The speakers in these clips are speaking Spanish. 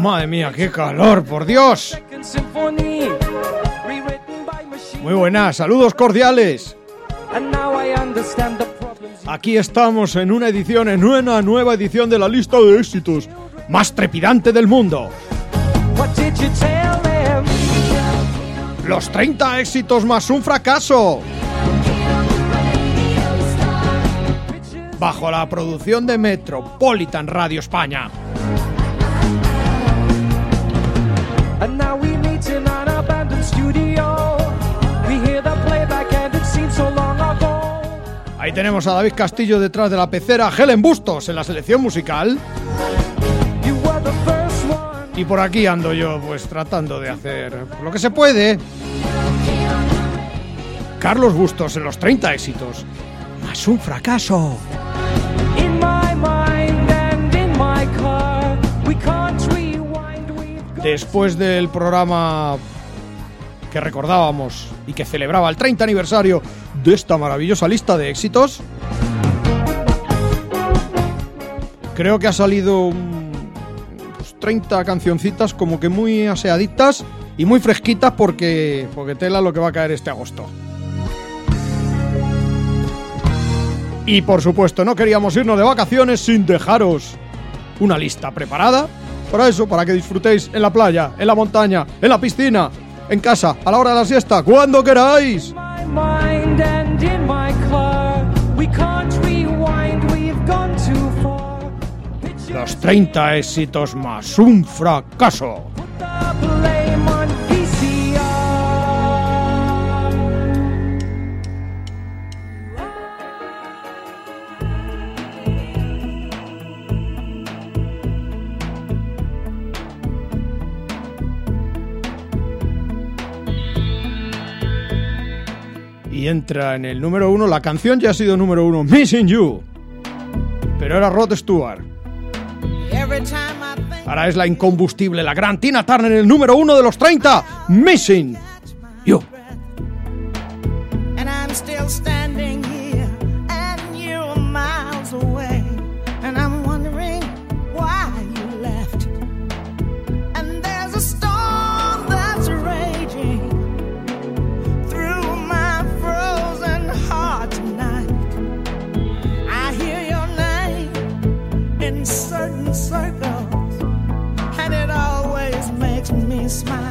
Madre mía, qué calor, por Dios. Muy buenas, saludos cordiales. Aquí estamos en una edición, en una nueva edidición de la lista de éxitos más trepidante del mundo. Los 30 éxitos más un fracaso. Bajo la producción de Metropolitan Radio España. Ahí tenemos a David Castillo detrás de la pecera, Helen Bustos en la selección musical. Y por aquí ando yo, pues tratando de hacer lo que se puede. Carlos Bustos en los 30 éxitos. Más un fracaso. Después del programa que recordábamos y que celebraba el 30 aniversario de esta maravillosa lista de éxitos, creo que ha salido pues, 30 cancioncitas como que muy aseaditas y muy fresquitas porque, porque tela lo que va a caer este agosto. Y por supuesto, no queríamos irnos de vacaciones sin dejaros una lista preparada para eso, para que disfrutéis en la playa, en la montaña, en la piscina, en casa, a la hora de la siesta, cuando queráis. Los 30 éxitos más un fracaso. Y entra en el número uno, la canción ya ha sido número uno, Missing You. Pero era Rod Stewart. Ahora es la incombustible, la gran Tina Turner en el número uno de los 30, Missing You. Circles and it always makes me smile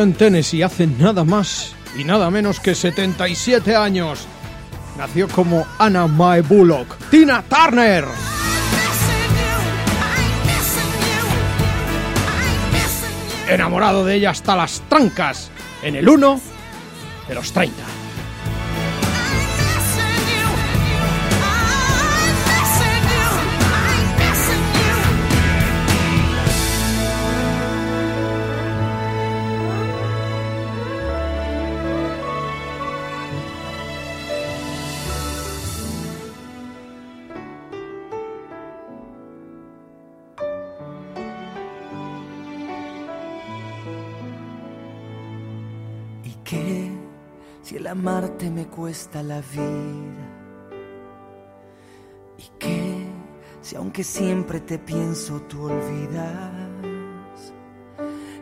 en Tennessee hace nada más y nada menos que 77 años. Nació como Anna Mae Bullock. Tina Turner. Enamorado de ella hasta las trancas en el 1 de los 30. Cuesta la vida? ¿Y qué si aunque siempre te pienso tú olvidas?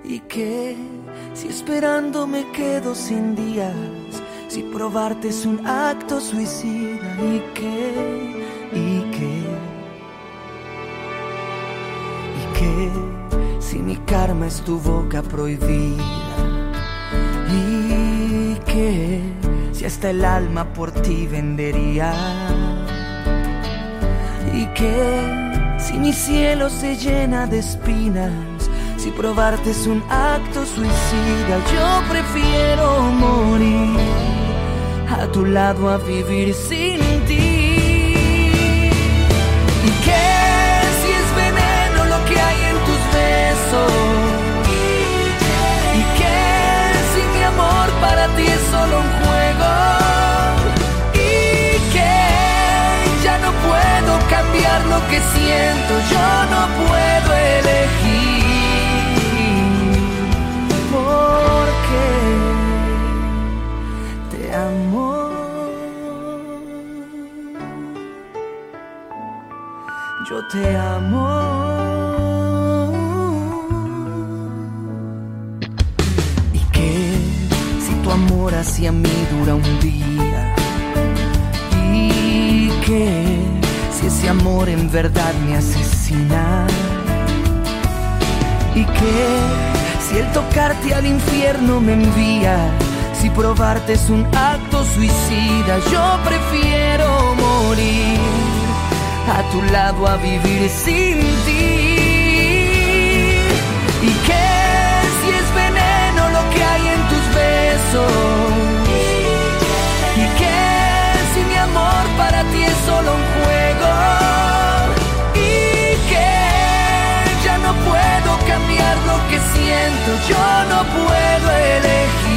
¿Y qué si esperando me quedo sin días? Si probarte es un acto suicida. ¿Y qué? ¿Y qué? ¿Y qué si mi karma es tu boca prohibida? ¿Y qué si hasta el alma por ti vendería? ¿Y qué si mi cielo se llena de espinas? Si probarte es un acto suicida, yo prefiero morir a tu lado a vivir sin ti. ¿Y qué si es veneno lo que hay en tus besos? Que siento? Yo no puedo elegir. Es un acto suicida, yo prefiero morir a tu lado a vivir sin ti. ¿Y qué si es veneno lo que hay en tus besos? ¿Y qué si mi amor para ti es solo un juego? ¿Y qué ya no puedo cambiar lo que siento? Yo no puedo elegir.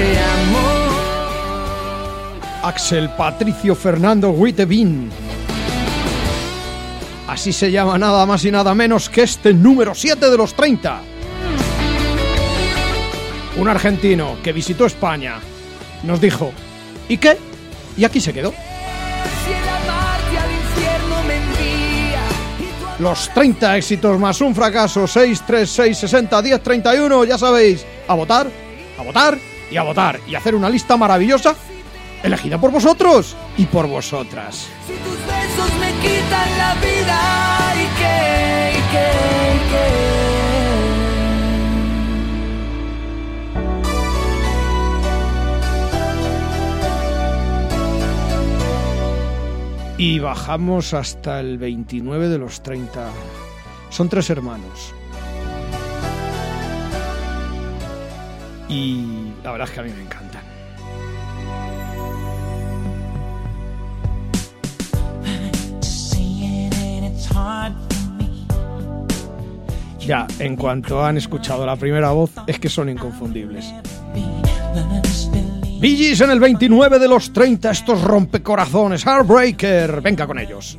Yo te amo. Axel Patricio Fernando Wittevin. Así se llama nada más y nada menos que este número 7 de los 30. Un argentino que visitó España nos dijo, ¿y qué? Y aquí se quedó. Amor Los 30 éxitos más un fracaso, 6, 3, 6, 60, 10, 31, ya sabéis, a votar, a votar y a votar y hacer una lista maravillosa elegida por vosotros y por vosotras. Si tus besos me quitan la vida y qué, y qué, y. Y bajamos hasta el 29 de los 30. Son tres hermanos. Y la verdad es que a mí me encantan. Ya, en cuanto han escuchado la primera voz, es que son inconfundibles. Gees en el 29 de los 30, estos rompecorazones, Heartbreaker. Venga con ellos.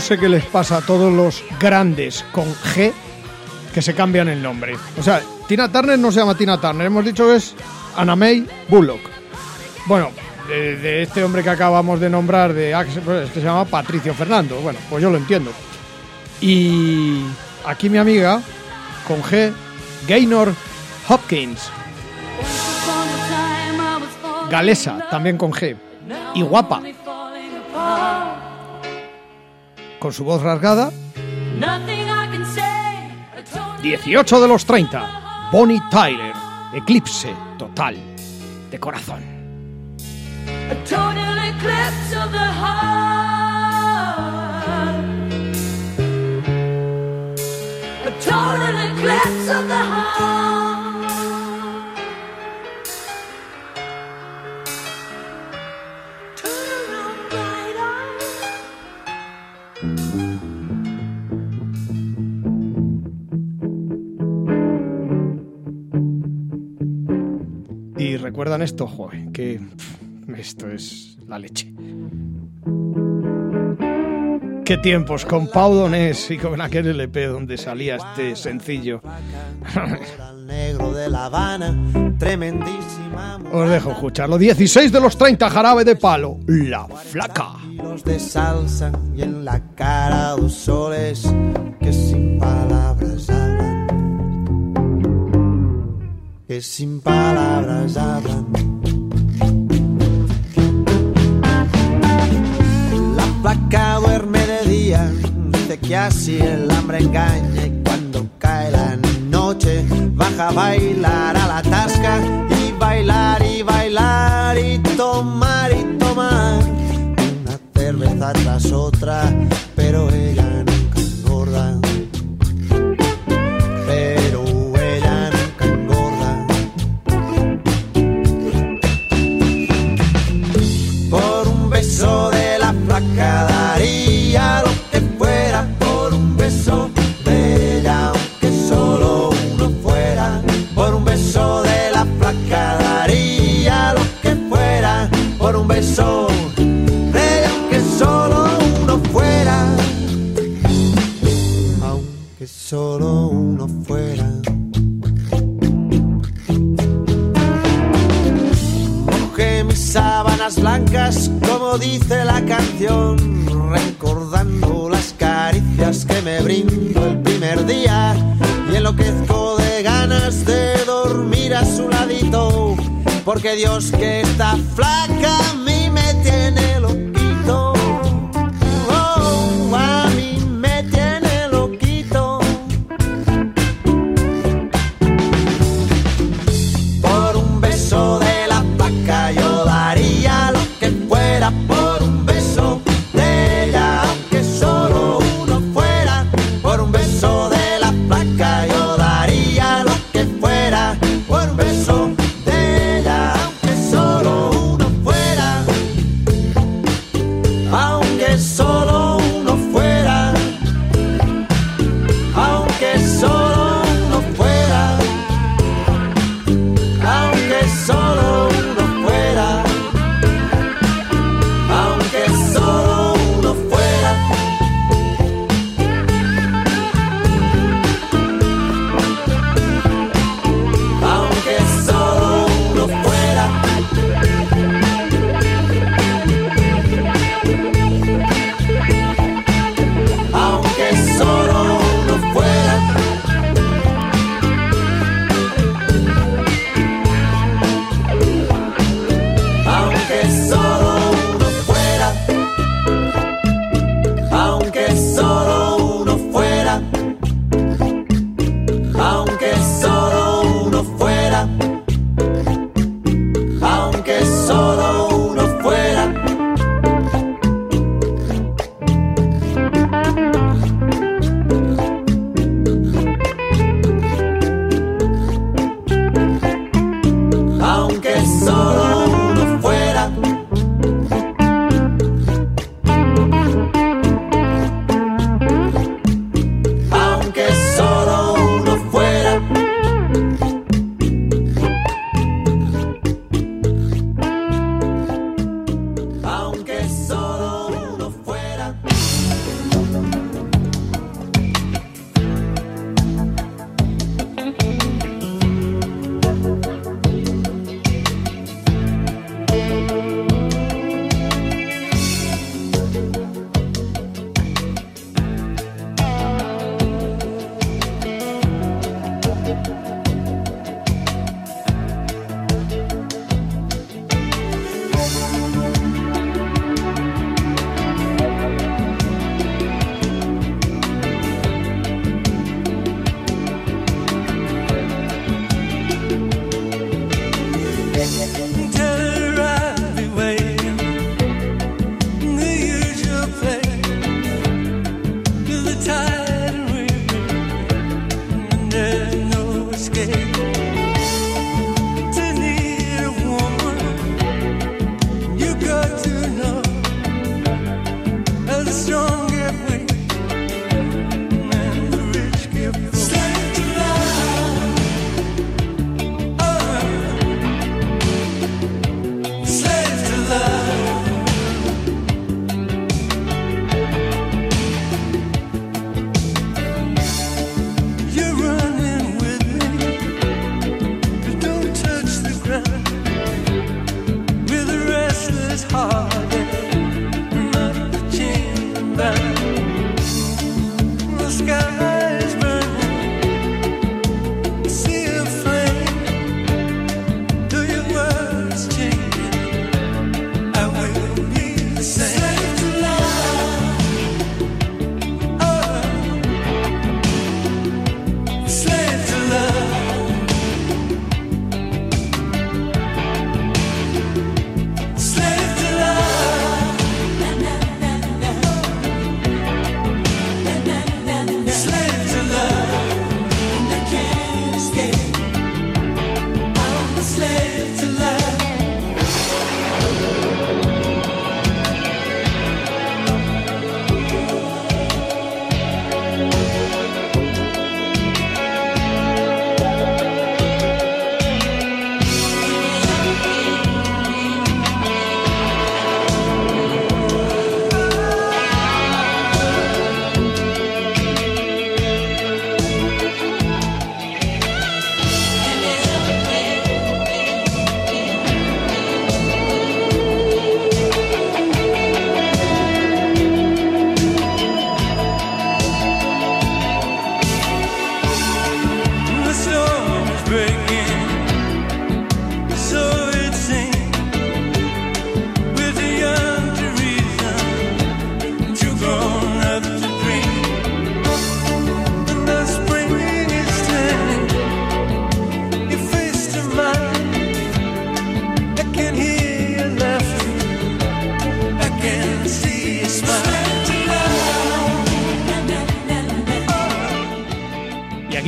No sé qué les pasa a todos los grandes con G que se cambian el nombre. O sea, Tina Turner no se llama Tina Turner, hemos dicho que es Anna May Bullock. Bueno, de, de este hombre que acabamos de nombrar, de pues, este se llama Patricio Fernando. Bueno, pues yo lo entiendo. Y aquí mi amiga, con G, Gaynor Hopkins, galesa, también con G, y guapa, con su voz rasgada, 18 de los 30, Bonnie Tyler, Eclipse total de corazón. A total eclipse of the heart. A total eclipse of the heart. Recuerdan esto, joder, que pff, esto es la leche. Qué tiempos con Pau Donés y con aquel LP donde salía este sencillo. Os dejo escucharlo. 16 de los 30, jarabe de palo. La flaca. de salsa y en la cara dos soles Que sin palabras hablan. La placa duerme de día, dice que así el hambre engaña y cuando cae la noche deja bailar a la tasca y bailar y bailar y tomar y tomar una cerveza tras otra, pero ella porque Dios que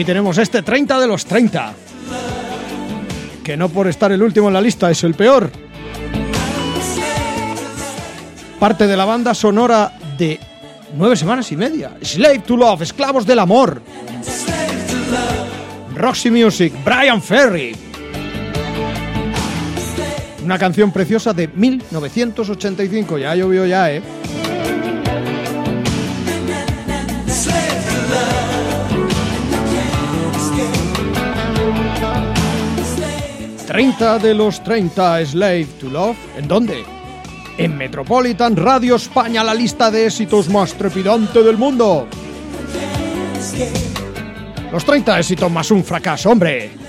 aquí tenemos este 30 de los 30. Que no por estar el último en la lista es el peor. Parte de la banda sonora de nueve semanas y media. Slave to Love, Esclavos del Amor. Roxy Music, Brian Ferry. Una canción preciosa de 1985. Ya llovió ya, ¿eh? ...30 de los 30 Slave to Love... ¿En dónde? En Metropolitan Radio España, la lista de éxitos más trepidante del mundo. Los 30 éxitos más un fracaso, hombre.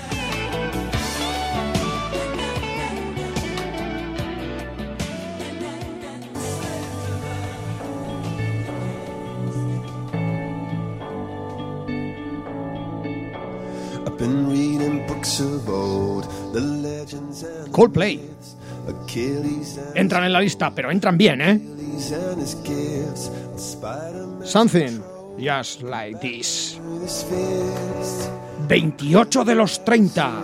Coldplay. Entran en la lista, pero entran bien, ¿eh? Something just like this. with his fist. 28 de los 30.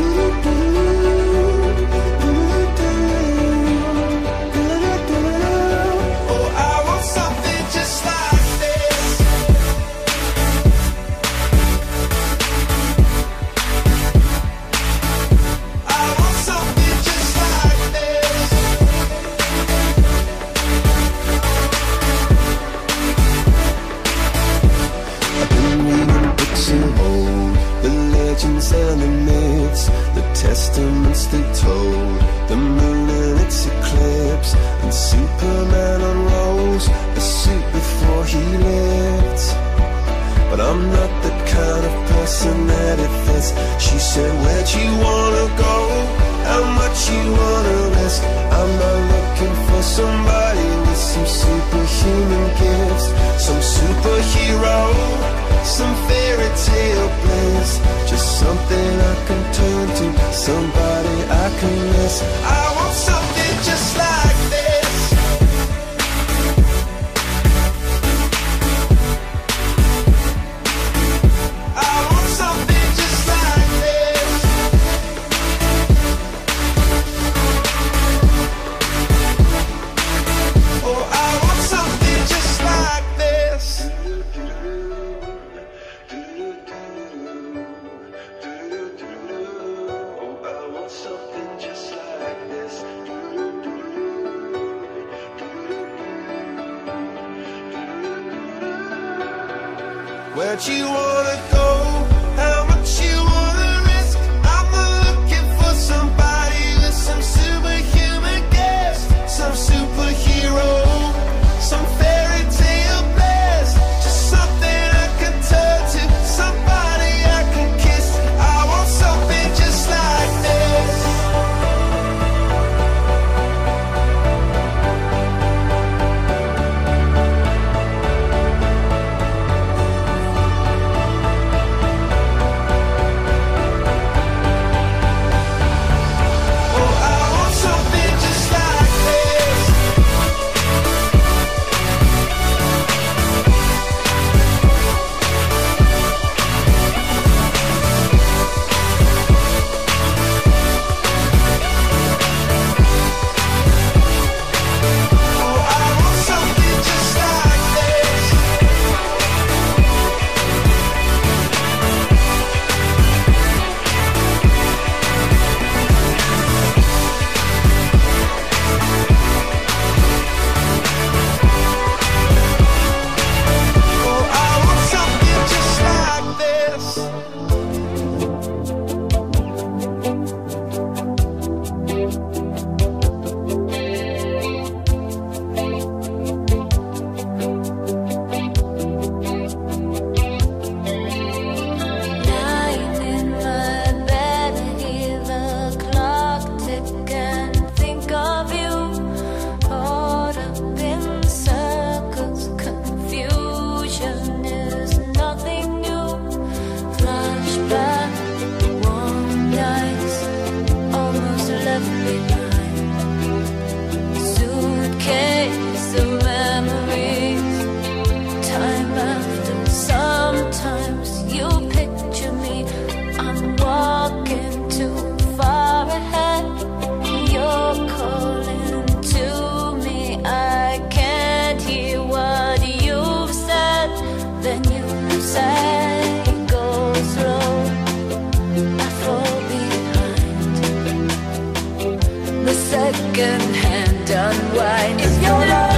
second hand unwind. If you're not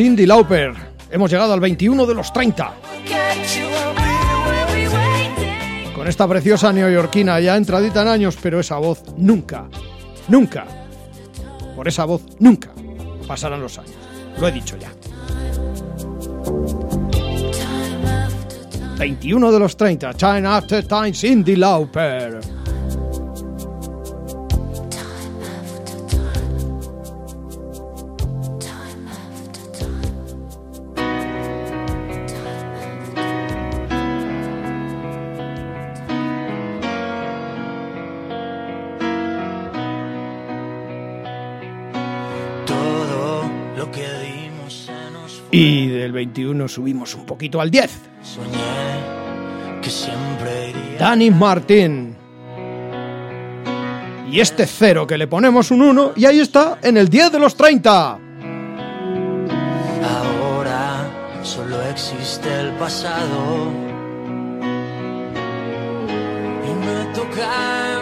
Cindy Lauper. Hemos llegado al 21 de los 30. Con esta preciosa neoyorquina ya entradita en años, pero esa voz nunca, nunca, por esa voz nunca pasarán los años. Lo he dicho ya. 21 de los 30, Time After Time, Cindy Lauper. del 21 subimos un poquito al 10. Soñé que siempre iría Dani Martín. Y este cero que le ponemos un 1 y ahí está en el 10 de los 30. Ahora solo existe el pasado. Y me toca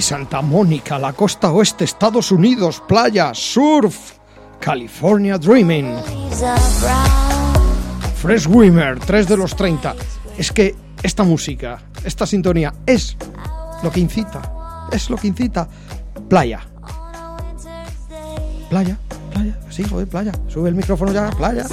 Santa Mónica, la costa oeste, Estados Unidos, playa, surf, California Dreaming. Fresh Wimmer, 3 de los 30. Es que esta música, esta sintonía es lo que incita, es lo que incita. Playa. Playa, playa, sí, joder, playa. Sube el micrófono ya, playa.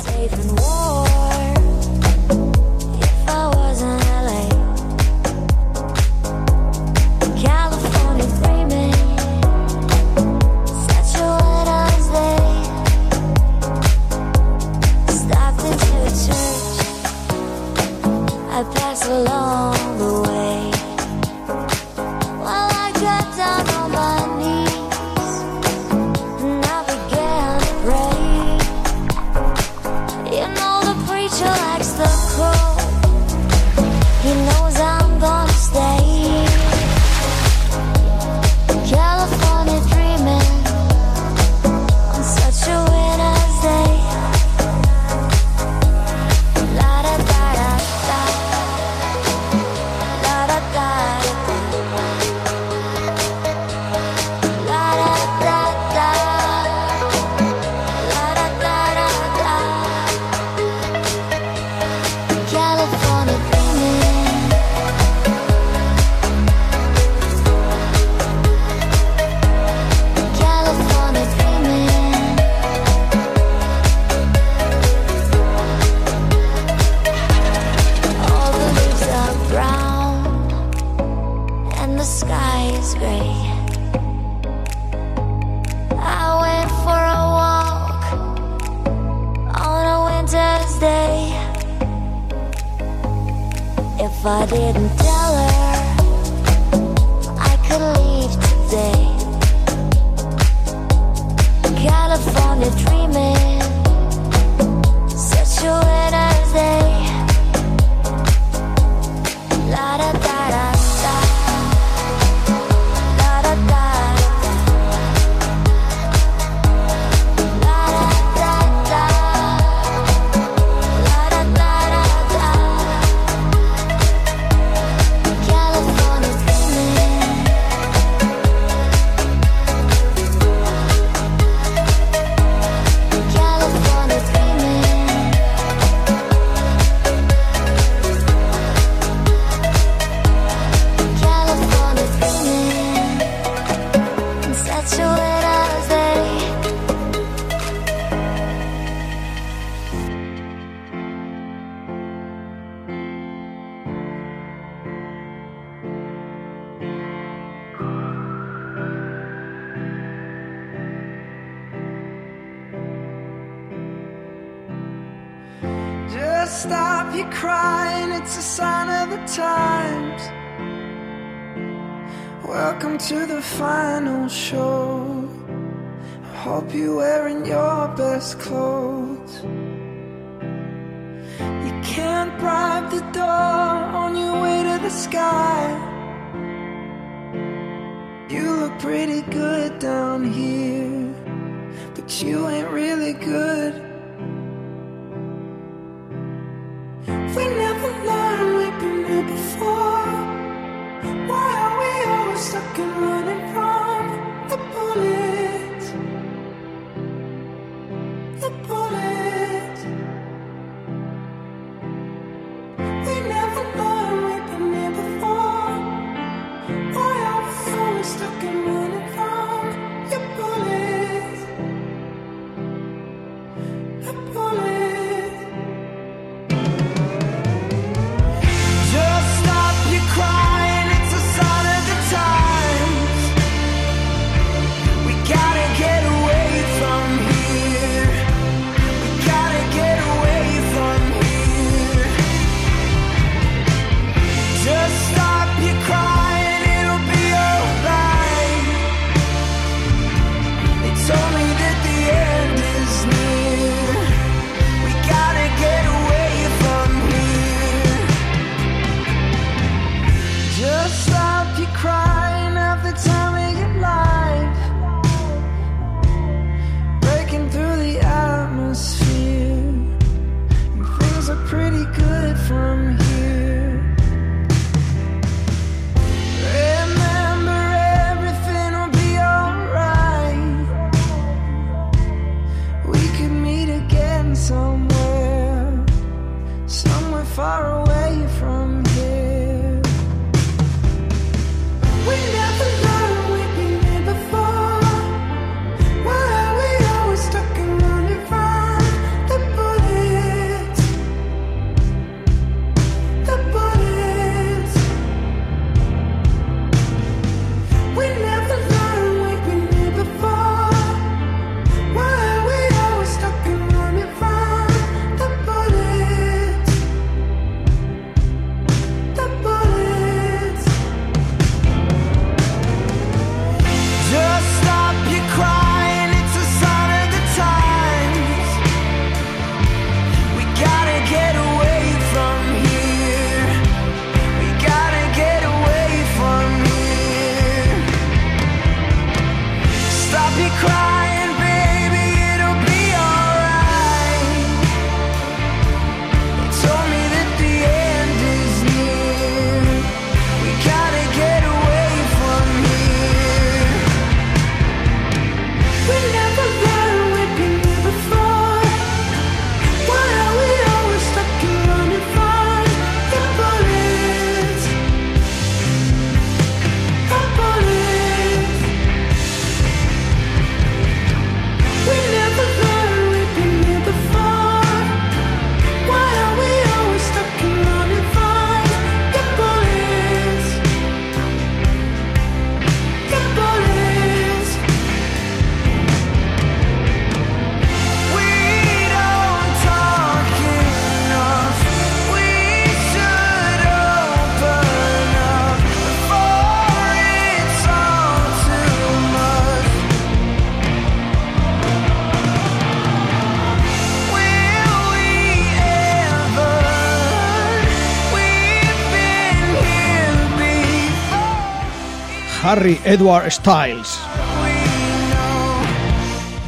Harry Edward Styles.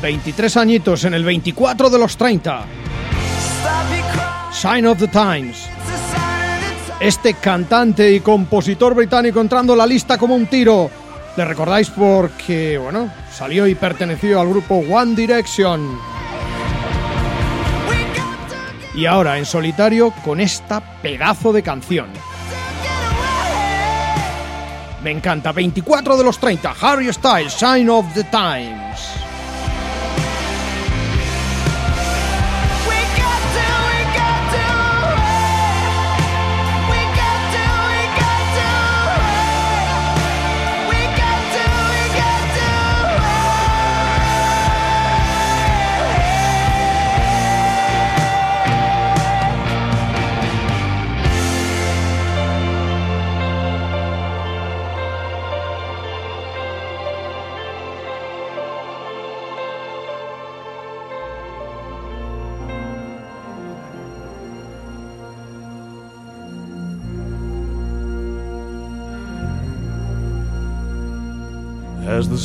23 añitos en el 24 de los 30. Sign of the Times. Este cantante y compositor británico entrando en la lista como un tiro. Le recordáis porque, bueno, salió y perteneció al grupo One Direction. Y ahora en solitario con esta pedazo de canción. Me encanta, 24 de los 30, Harry Styles, Sign of the Times.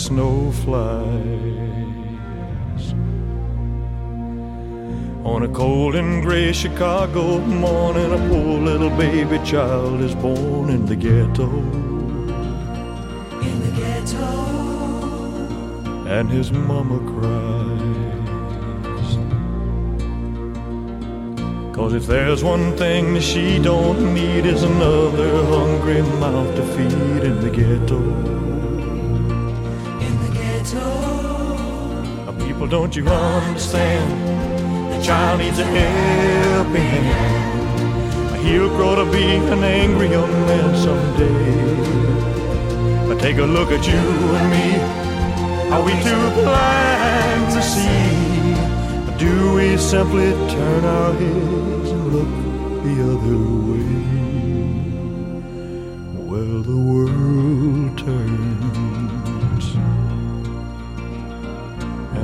Snow flies. On a cold and gray Chicago morning, a poor little baby child is born in the ghetto. In the ghetto. And his mama cries. Cause if there's one thing that she don't need is another hungry mouth to feed in the ghetto. Don't you understand? The child needs a helping hand. He'll grow to be an angry young man someday. But take a look at you and me. Are we too blind to see? Or do we simply turn our heads and look the other way? Well, the world turns.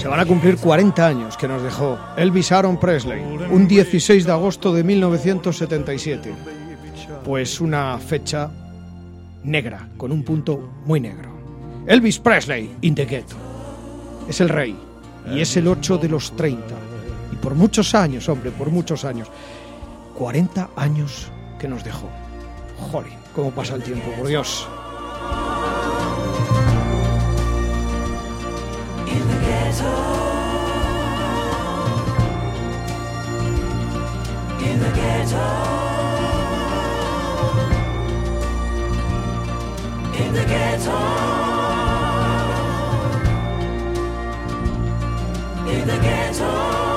Se van a cumplir 40 años que nos dejó Elvis Aaron Presley, un 16 de agosto de 1977. Pues una fecha negra, con un punto muy negro. Elvis Presley, in the ghetto. Es el rey, y es el 8 de los 30. Y por muchos años, hombre, por muchos años. 40 años que nos dejó. Jolín, cómo pasa el tiempo, por Dios. In the ghetto. In the ghetto.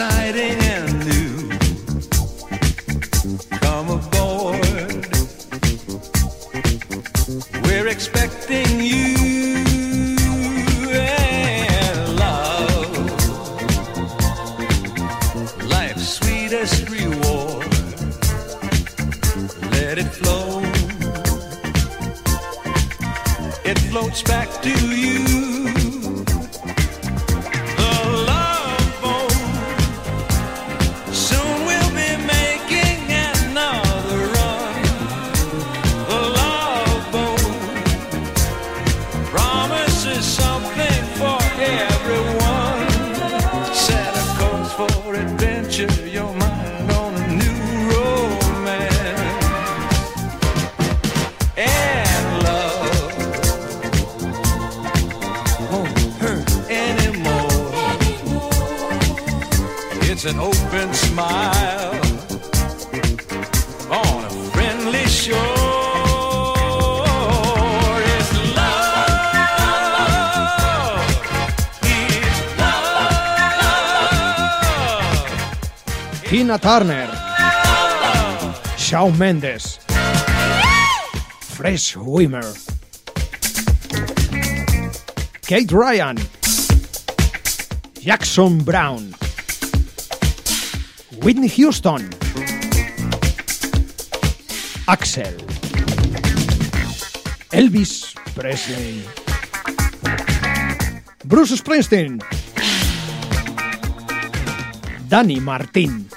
Exciting an open smile on a friendly shore. It's love. It's love. Tina Turner, Shawn Mendes, Fresh Wimmer, Kate Ryan, Jackson Brown, Whitney Houston, Axel, Elvis Presley, Bruce Springsteen, Danny Martín.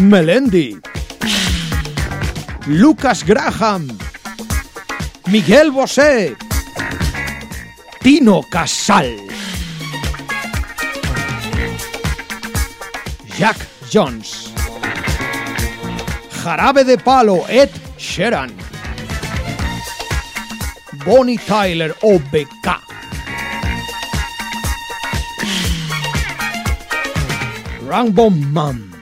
Melendi, Lucas Graham, Miguel Bosé, Tino Casal, Jack Jones, Jarabe de Palo, Ed Sheeran, Bonnie Tyler OBK. Rambo Man.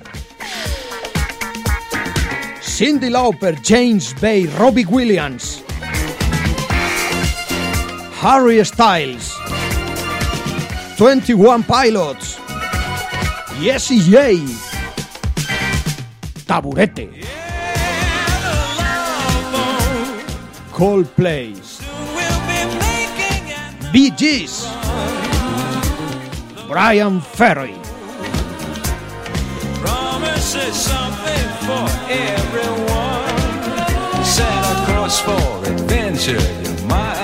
Cindy Lauper, James Bay, Robbie Williams, Harry Styles, 21 Pilots, Jessie J, Taburete, Coldplay, Bee Brian Ferry. Promises something for everyone. Set a course for adventure. Your mind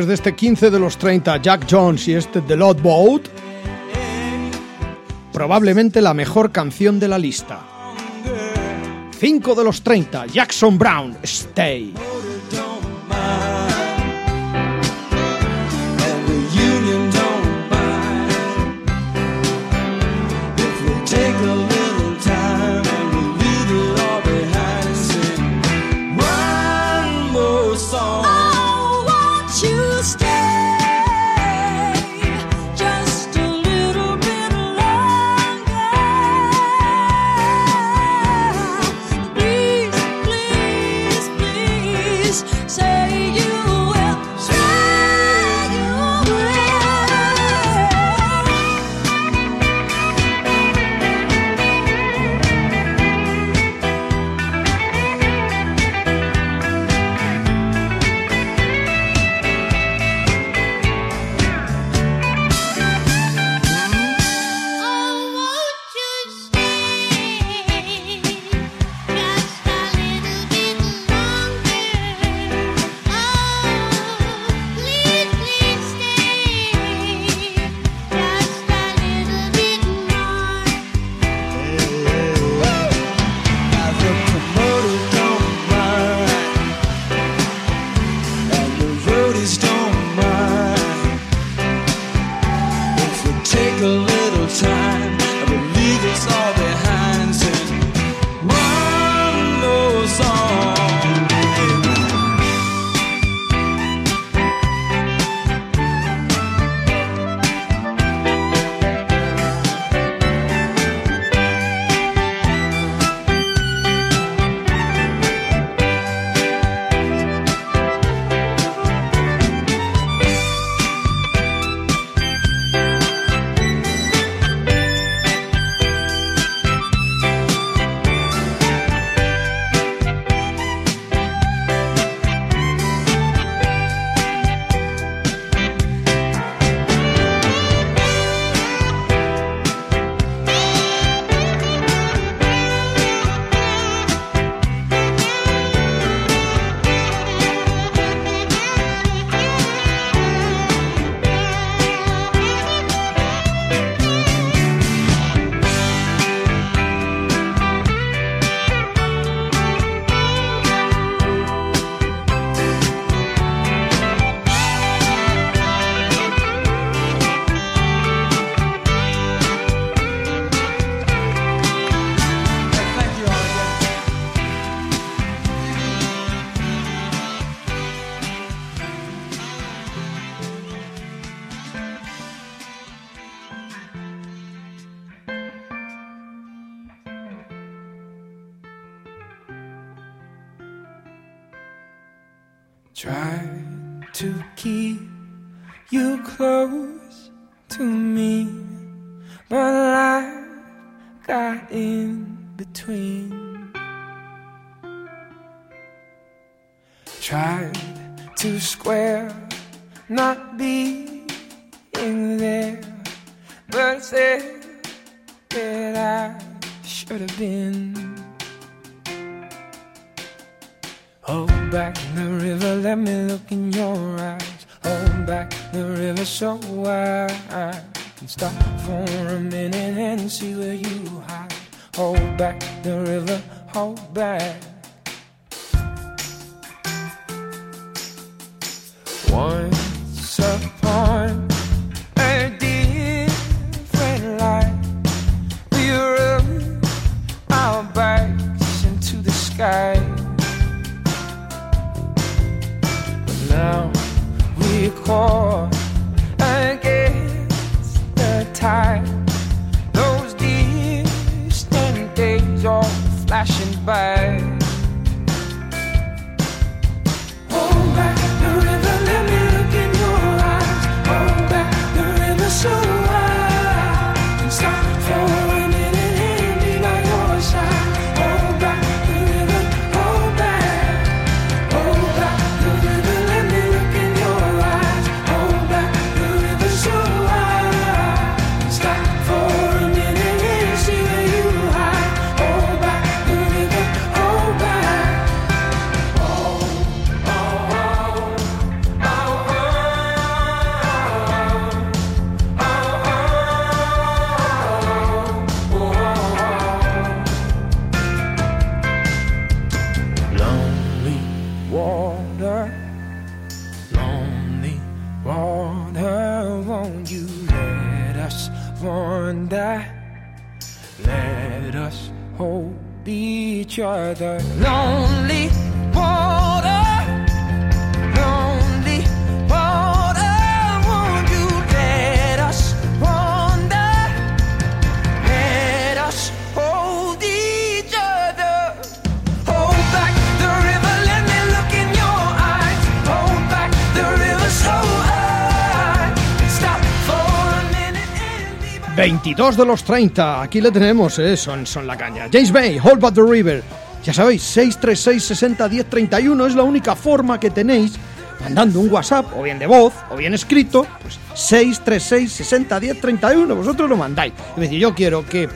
después de este 15 de los 30, Jack Jones y este The Lot Boat, probablemente la mejor canción de la lista. 5 de los 30, Jackson Brown, Stay. 22 de los 30, aquí le tenemos, eh, son, son la caña. James Bay, Hold Back the River. Ya sabéis, 636 60 10 31 es la única forma que tenéis mandando un WhatsApp, o bien de voz, o bien escrito, pues 636 60 10 31, vosotros lo mandáis. Y me decís, yo quiero que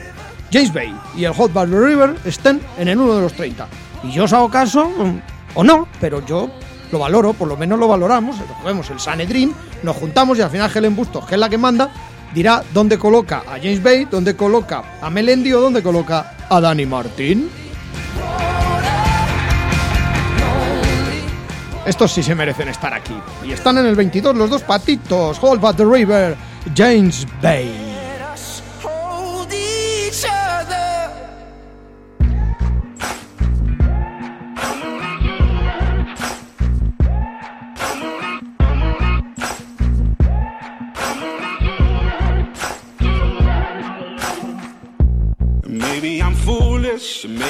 James Bay y el Hot the River estén en el uno de los 30. Y yo os hago caso, mm, o no, pero yo lo valoro, por lo menos lo valoramos, lo cogemos el Sanedrín, nos juntamos y al final Helen Bustos, que es la que manda, dirá dónde coloca a James Bay, dónde coloca a Melendi o dónde coloca a Dani Martín. Estos sí se merecen estar aquí. Y están en el 22 los dos patitos. Hold Back the River, James Bay.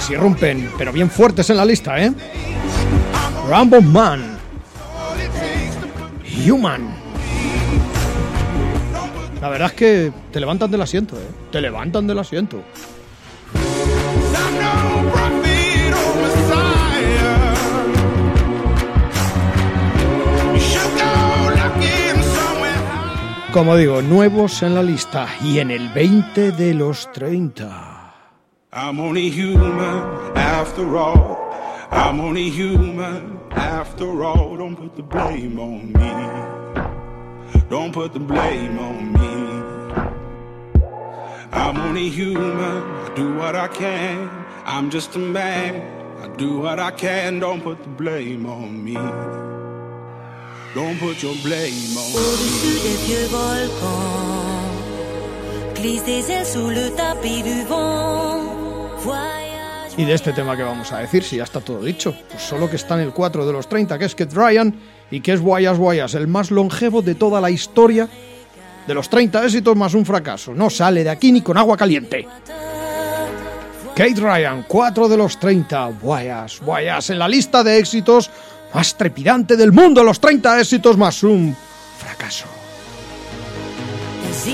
Pues irrumpen, pero bien fuertes en la lista, ¿eh? Rambo Man. Human. La verdad es que te levantan del asiento, ¿eh? Te levantan del asiento. Como digo, nuevos en la lista y en el 20 de los 30. I'm only human after all. I'm only human after all. Don't put the blame on me. Don't put the blame on me. I'm only human. I do what I can. I'm just a man. I do what I can. Don't put the blame on me. Don't put your blame on me. Au-dessus des vieux volcans, glisse des ailes sous le tapis du vent. Y de este tema que vamos a decir, si ya está todo dicho, pues solo que está en el 4 de los 30, que es Kate Ryan, y que es Guayas Guayas, el más longevo de toda la historia de los 30 éxitos más un fracaso. No sale de aquí ni con agua caliente. Kate Ryan, 4 de los 30, Guayas Guayas, en la lista de éxitos más trepidante del mundo, los 30 éxitos más un fracaso. Des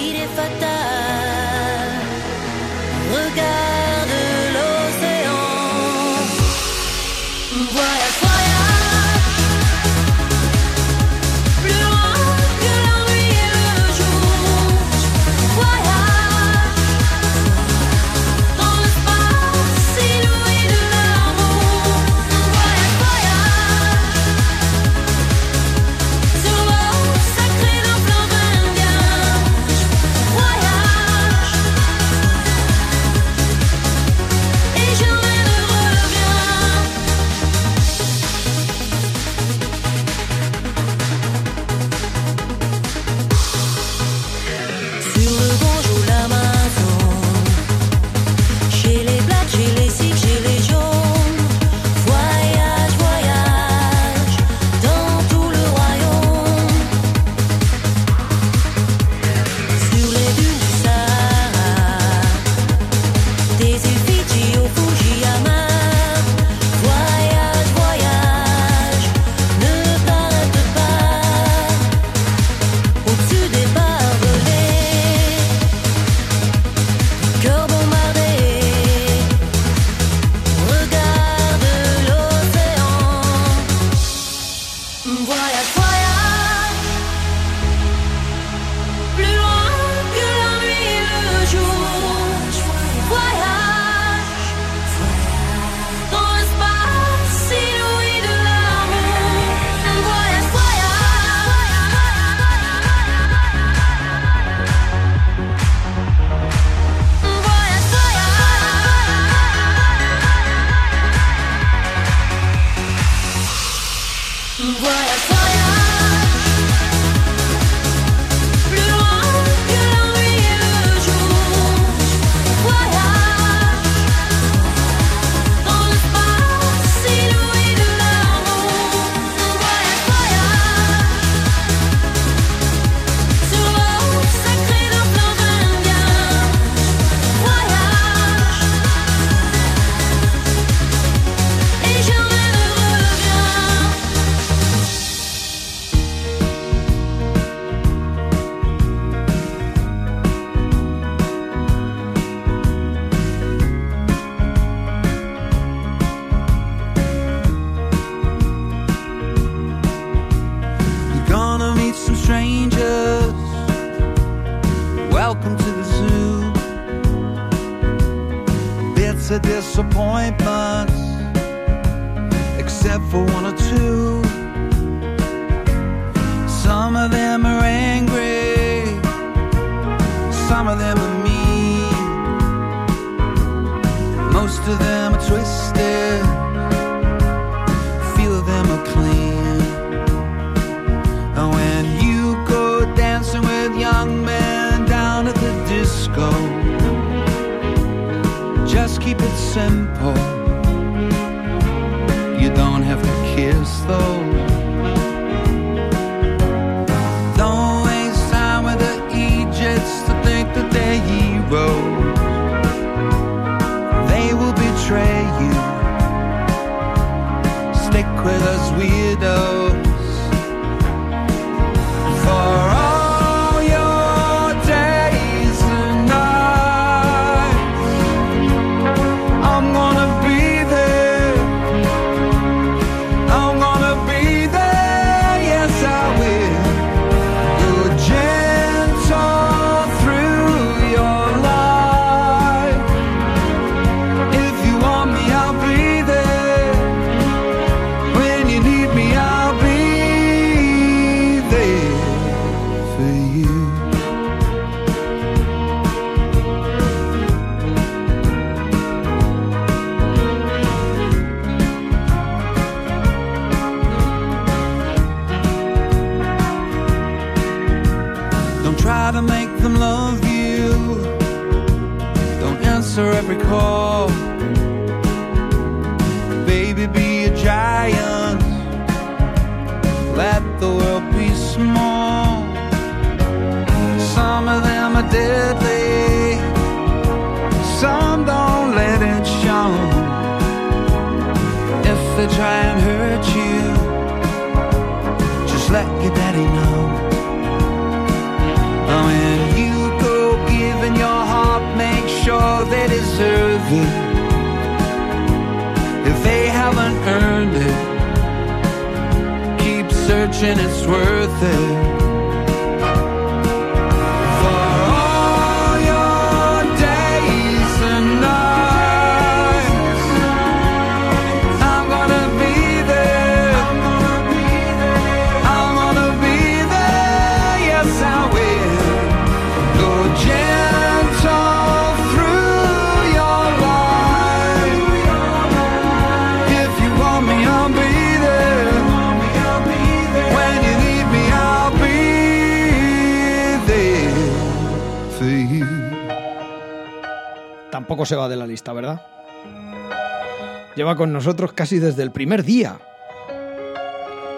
lleva con nosotros casi desde el primer día.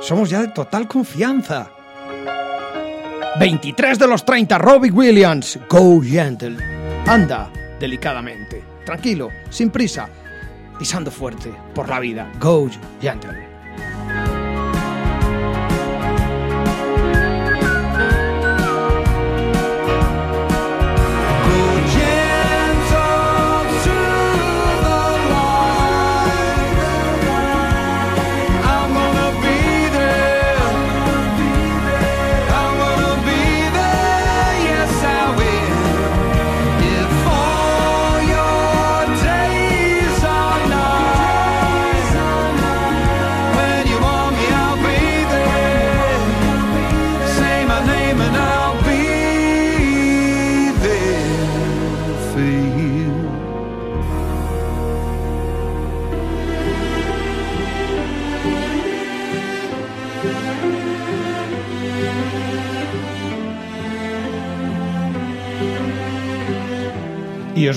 Somos ya de total confianza. 23 de los 30, Robbie Williams. Go gentle. Anda delicadamente, tranquilo, sin prisa, pisando fuerte por la vida. Go gentle.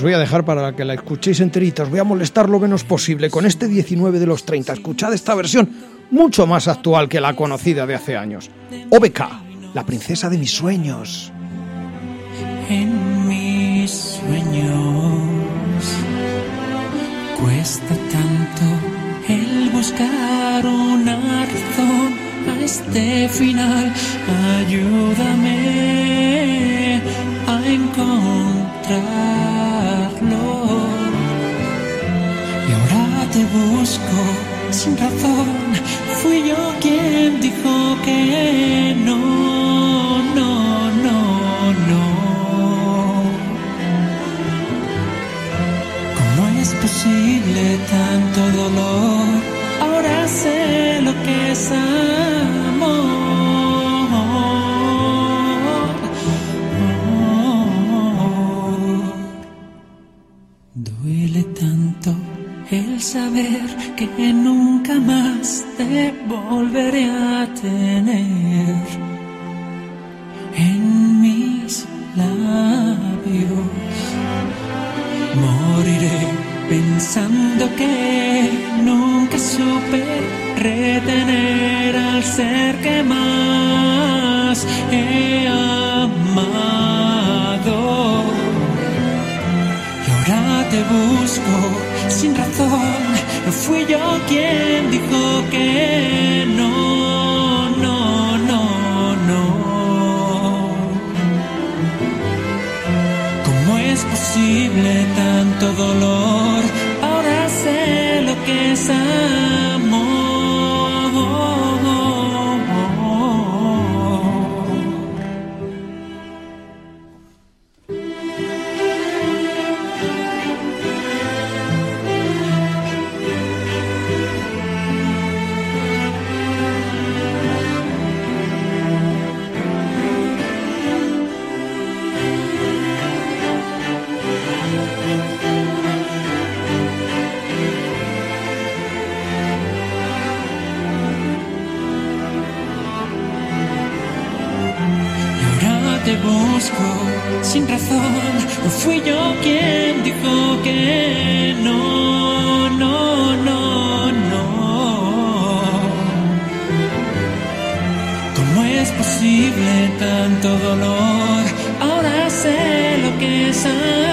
voy a dejar para que la escuchéis enterita. Os voy a molestar lo menos posible con este 19 de los 30. Escuchad esta versión mucho más actual que la conocida de hace años. OBK, la princesa de mis sueños. En mis sueños cuesta tanto el buscar una razón a este final. Ayúdame a encontrar. Y ahora te busco sin razón. Fui yo quien dijo que no, no, no, no. ¿Cómo es posible tanto dolor? Ahora sé lo que es. Saber que nunca más te volveré a tener en mis labios. Moriré pensando que nunca supe retener al ser que más yo quien dijo que No fui yo quien dijo que no, no, no, no. ¿Cómo es posible tanto dolor? Ahora sé lo que es amor.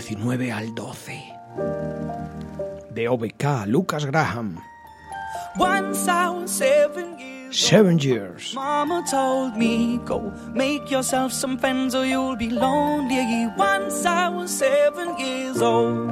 19 al 12. De OBK, Lucas Graham. Once I was seven years Seven years. Mama told me, go make yourself some friends or you'll be lonely. Once I was seven years old.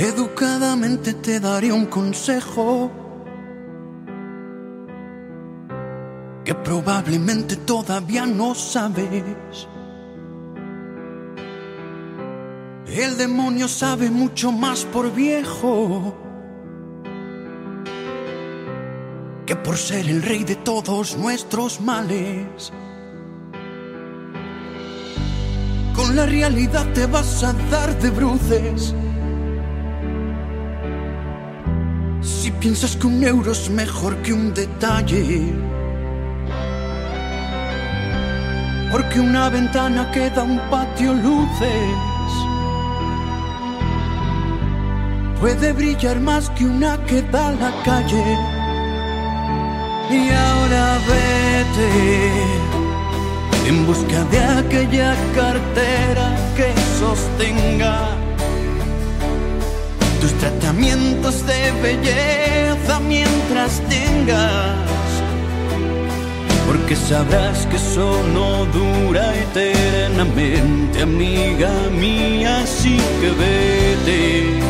Educadamente te daré un consejo que probablemente todavía no sabes. El demonio sabe mucho más por viejo que por ser el rey de todos nuestros males. Con la realidad te vas a dar de bruces. Piensas que un euro es mejor que un detalle. Porque una ventana que da un patio luces. Puede brillar más que una que da la calle. Y ahora vete en busca de aquella cartera que sostenga tus tratamientos de belleza mientras tengas. Porque sabrás que eso no dura eternamente, amiga mía, así que vete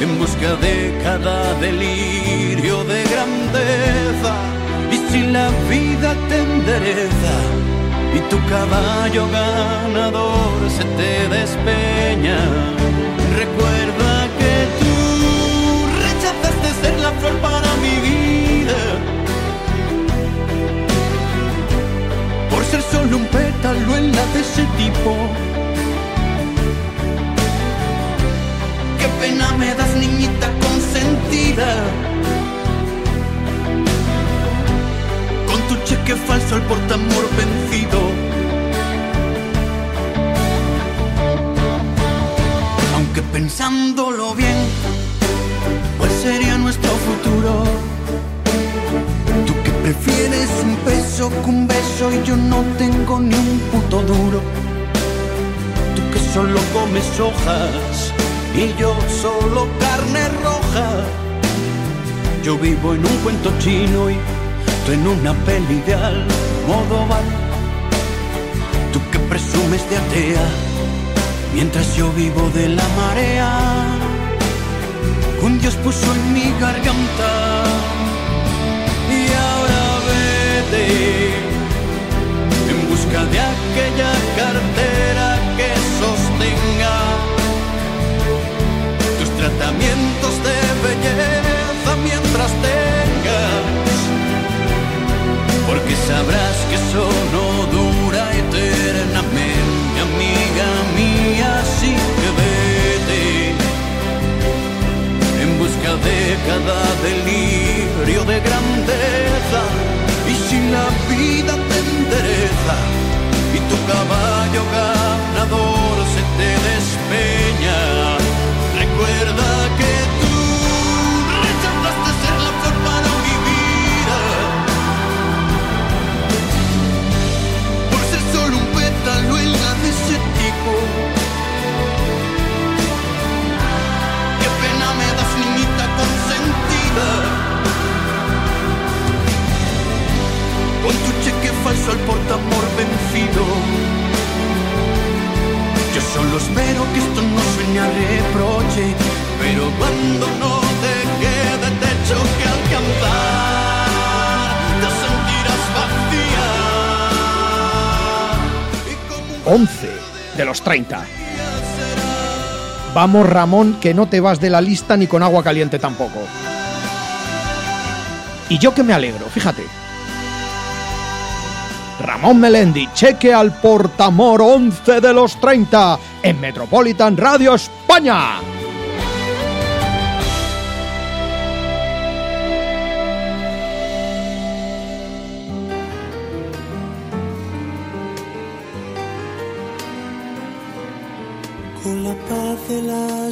en busca de cada delirio de grandeza. Y si la vida te endereza y tu caballo ganador se te despeña, recuerda que tú rechazaste ser la flor para mi vida. Por ser solo un pétalo en la de ese tipo. Qué pena me das, niñita consentida. Con tu cheque falso al portamor vencido. Pensándolo bien, ¿cuál sería nuestro futuro? Tú que prefieres un beso que un beso y yo no tengo ni un puto duro. Tú que solo comes hojas y yo solo carne roja. Yo vivo en un cuento chino y tú en una peli de Almodóvar. Tú que presumes de atea, mientras yo vivo de la marea. Un Dios puso en mi garganta y ahora vete en busca de aquella cartera que sostenga tus tratamientos de belleza mientras tengas, porque sabrás que eso dura eternamente, así que vete en busca de cada delirio de grandeza. Y si la vida te endereza y tu caballo ganador se te despeña, recuerda que 30. Vamos, Ramón, que no te vas de la lista ni con agua caliente tampoco. Y yo que me alegro, fíjate. Ramón Melendi, cheque al portamor 11 de los 30 en Metropolitan Radio España.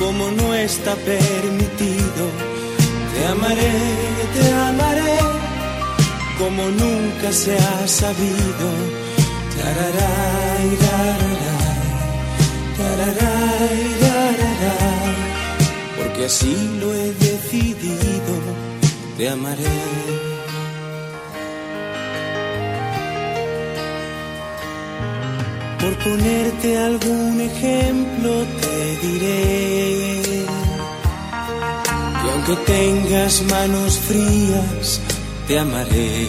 como no está permitido. Te amaré, te amaré, como nunca se ha sabido. Tararay, tararay, tararay, porque así lo he decidido. Te amaré. Por ponerte algún ejemplo te diré que aunque tengas manos frías, te amaré.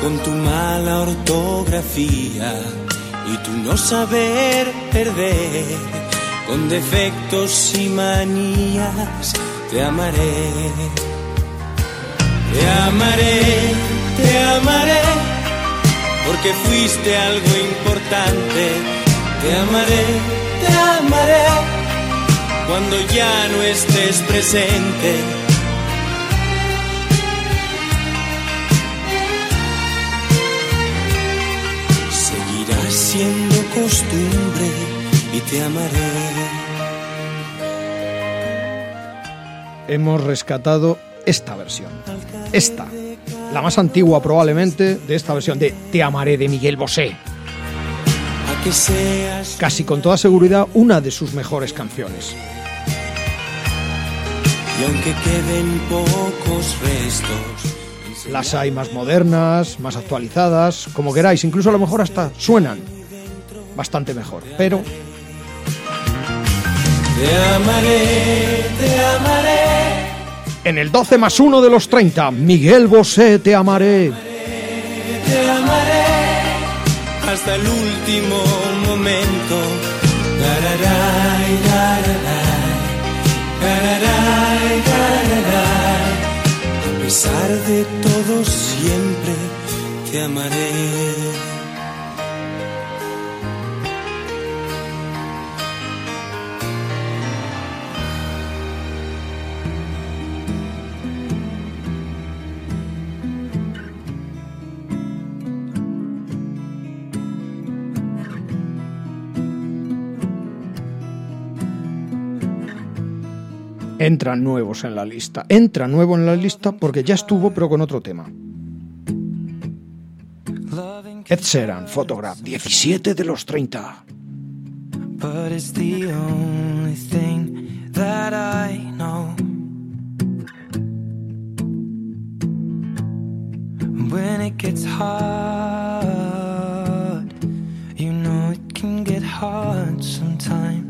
Con tu mala ortografía y tu no saber perder, con defectos y manías, te amaré. Te amaré, te amaré porque fuiste algo importante. Te amaré, te amaré, cuando ya no estés presente. Seguirás siendo costumbre y te amaré. Hemos rescatado esta versión. Esta. La más antigua probablemente de esta versión de Te amaré de Miguel Bosé. Casi con toda seguridad una de sus mejores canciones. y aunque queden pocos restos. Las hay más modernas, más actualizadas, como queráis, incluso a lo mejor hasta suenan bastante mejor. Pero Te amaré, te amaré. En el 12 más 1 de los 30, Miguel Bosé, Te amaré. Te amaré hasta el último momento. A pesar de todo, siempre te amaré. Entran nuevos en la lista. Entra nuevo en la lista porque ya estuvo, pero con otro tema. Ed Sheeran, Photograph, 17 de los 30. But it's the only thing that I know. When it gets hard, you know it can get hard sometimes.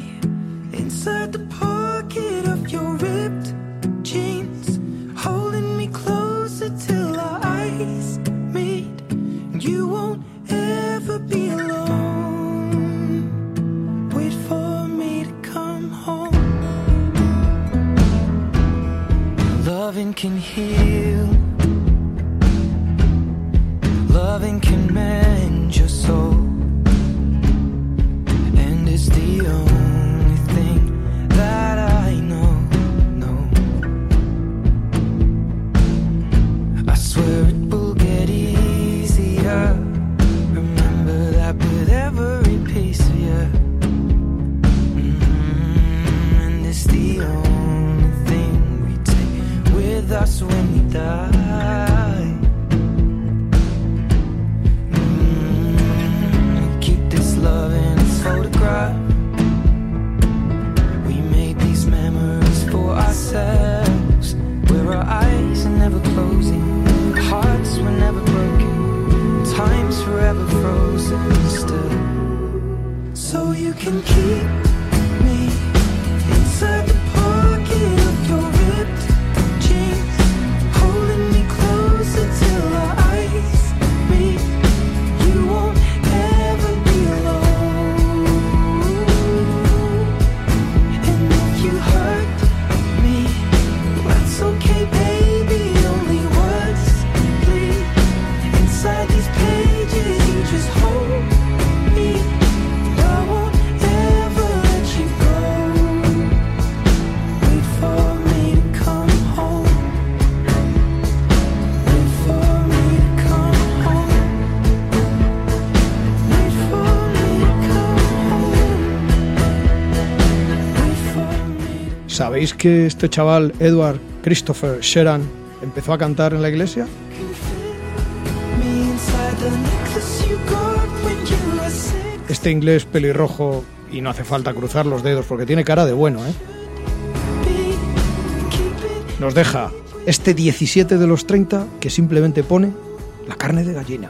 inside the pocket of your ripped jeans, holding me closer till our eyes meet. You won't ever be alone. Wait for me to come home. Loving can heal. Loving can mend your soul. With us when we die. Mm, keep this love in a photograph. We made these memories for ourselves, where our eyes are never closing, hearts were never broken, time's forever frozen still. So you can keep me inside the pocket of your ripped ¿Sabéis que este chaval, Edward Christopher Sheran, empezó a cantar en la iglesia? Este inglés pelirrojo, y no hace falta cruzar los dedos porque tiene cara de bueno, ¿eh? Nos deja este 17 de los 30 que simplemente pone la carne de gallina.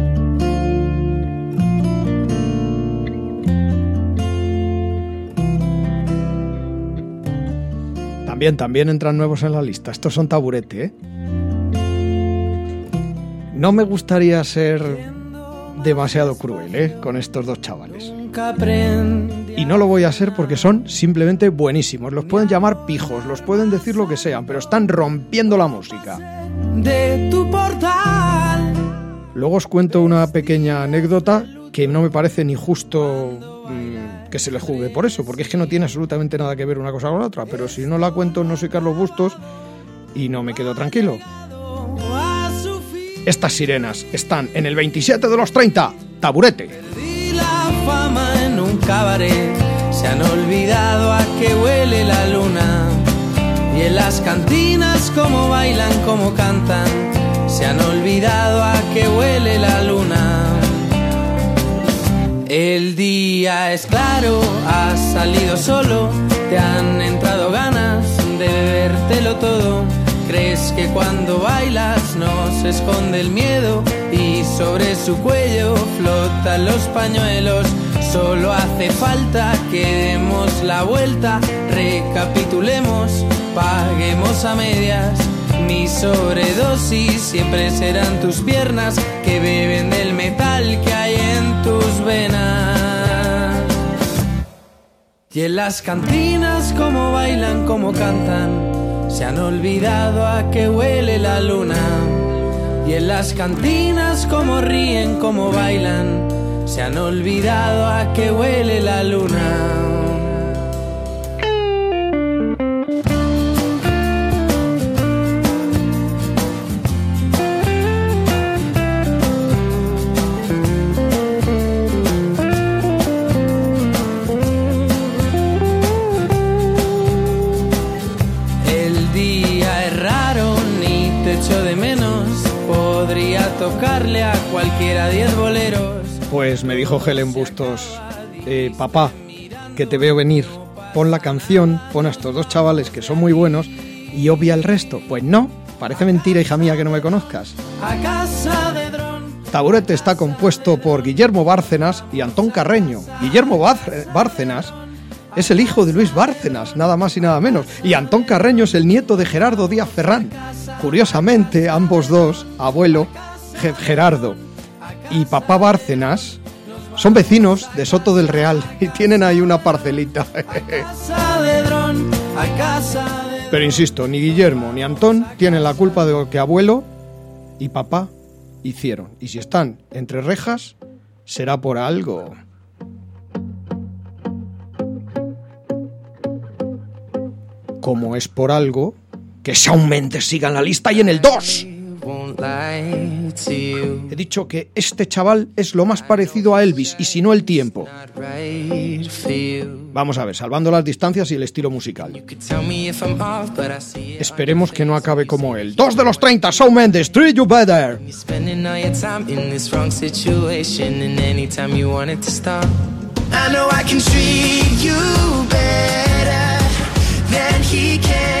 También, también entran nuevos en la lista. Estos son taburete, ¿eh? No me gustaría ser demasiado cruel, ¿eh? Con estos dos chavales. Y no lo voy a ser porque son simplemente buenísimos. Los pueden llamar pijos, los pueden decir lo que sean, pero están rompiendo la música. de tu portal. Luego os cuento una pequeña anécdota que no me parece ni justo mm, que se le juzgue por eso, porque es que no tiene absolutamente nada que ver una cosa con la otra. Pero si no la cuento, no soy Carlos Bustos y no me quedo tranquilo. Estas sirenas están en el 27 de los 30. Taburete. Y la fama en un cabaret. Se han olvidado a qué huele la luna. Y en las cantinas cómo bailan, cómo cantan. Se han olvidado a qué huele la luna. El día es claro, has salido solo, te han entrado ganas de bebértelo todo. Crees que cuando bailas no se esconde el miedo y sobre su cuello flotan los pañuelos. Solo hace falta que demos la vuelta, recapitulemos, paguemos a medias. Mi sobredosis siempre serán tus piernas que beben del metal que hay en tus venas. Y en las cantinas como bailan, como cantan, Se han olvidado a que huele la luna. Y en las cantinas como ríen, como bailan. Se han olvidado a que huele la luna. Diez boleros. Pues me dijo Helen Bustos, eh, papá, que te veo venir, pon la canción, pon a estos dos chavales que son muy buenos y obvia el resto. Pues no, parece mentira, hija mía, que no me conozcas. A casa de. Taburete está compuesto por Guillermo Bárcenas y Antón Carreño. Guillermo Bár- Bárcenas es el hijo de Luis Bárcenas, nada más y nada menos. Y Antón Carreño es el nieto de Gerardo Díaz Ferrán. Curiosamente, ambos dos, abuelo Ge- Gerardo y papá Bárcenas, son vecinos de Soto del Real y tienen ahí una parcelita. Pero insisto, ni Guillermo ni Antón tienen la culpa de lo que abuelo y papá hicieron. Y si están entre rejas, será por algo. Como es por algo, que Shawn Mendes siga en la lista y en el 2. He dicho que este chaval es lo más parecido a Elvis y si no el tiempo. Vamos a ver, salvando las distancias y el estilo musical. Esperemos que no acabe como él. Dos de los 30, Shawn Mendes, Treat You Better. Spending all your time in this wrong situation, and anytime you want it to stop. I know I can treat you better than he can,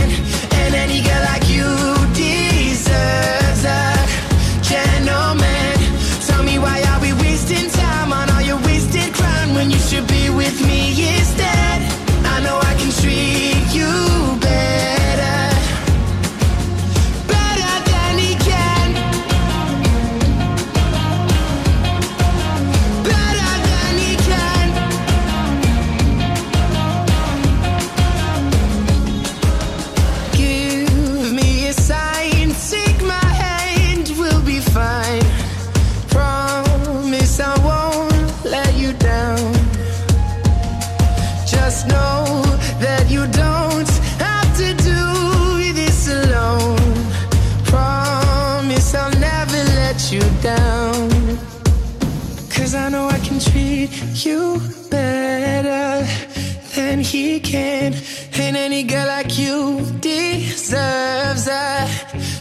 can. And any girl like you deserves a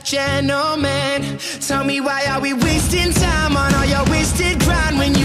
gentleman. Tell me why are we wasting time on all your wasted grind when you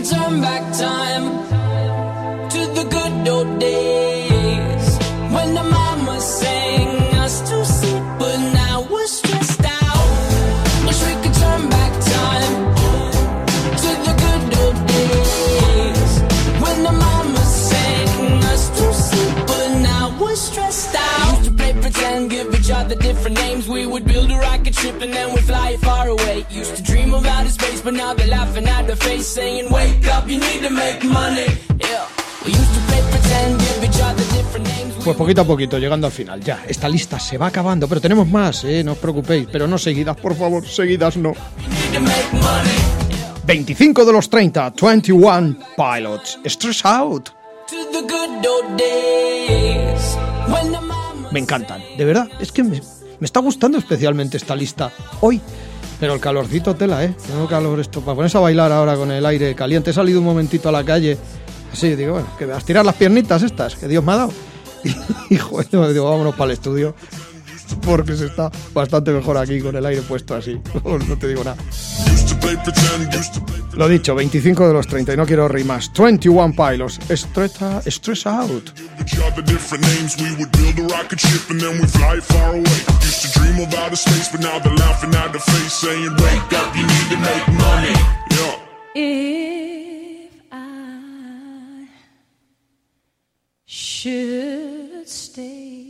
could turn back time to the good old days when the mama sang us to sleep, but now we're stressed out. Wish we could turn back time to the good old days when the mama sang us to sleep, but now we're stressed out. Used to play pretend, give each other different names. We would a and then we'd fly far away. Used to dream of outer space, but now they're laughing at the face, saying, Wake up, you need to make money. Yeah. We used to play pretend, give each other different names. Pues poquito a poquito, llegando al final. Ya, esta lista se va acabando, pero tenemos más, ¿eh? No os preocupéis, pero no seguidas, por favor, seguidas no. 25 de los 30, 21 Pilots, Stress Out. Me encantan, de verdad, es que me, me está gustando especialmente esta lista hoy. Pero el calorcito tela, ¿eh? Tengo calor esto para ponerse a bailar ahora con el aire caliente. He salido un momentito a la calle, así, digo, bueno, que me vas a tirar las piernitas estas que Dios me ha dado. Y, joder, digo, vámonos para el estudio. Porque se está bastante mejor aquí con el aire puesto así. No te digo nada. Lo dicho, 25 de los 30 y no quiero rimas. 21 Pilots, Stress, stress Out. Each other different names, we would build a rocket ship and then we fly far away. Used to dream of outer space, but now they're laughing at the face, saying, Wake up, you need to make money. Yeah. If I should stay,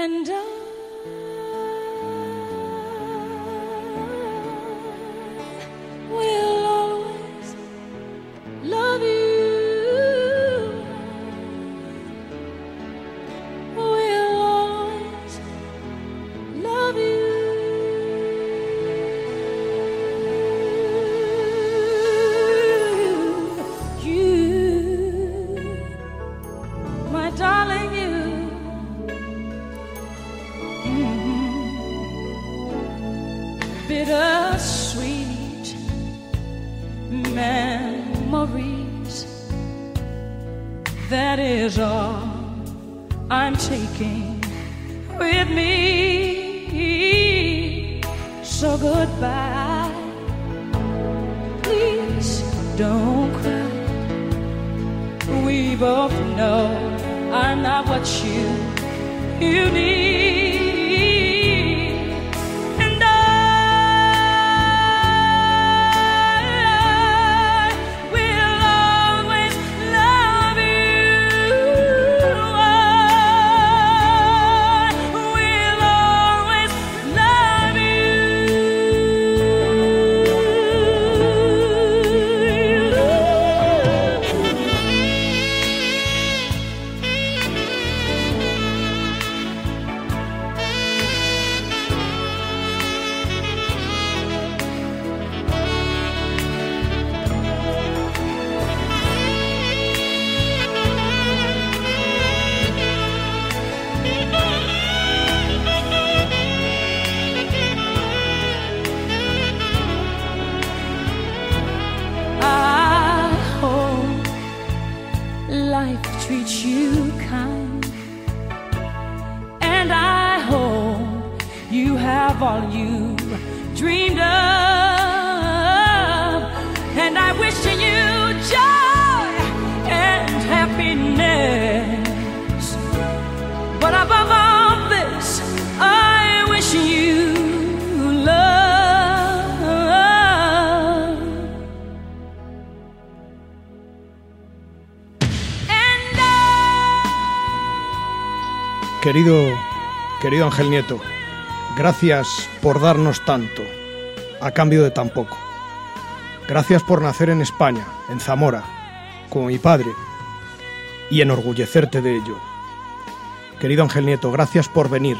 And I will you need. Querido, querido Ángel Nieto, gracias por darnos tanto, a cambio de tan poco. Gracias por nacer en España, en Zamora, como mi padre, y enorgullecerte de ello. Querido Ángel Nieto, gracias por venir.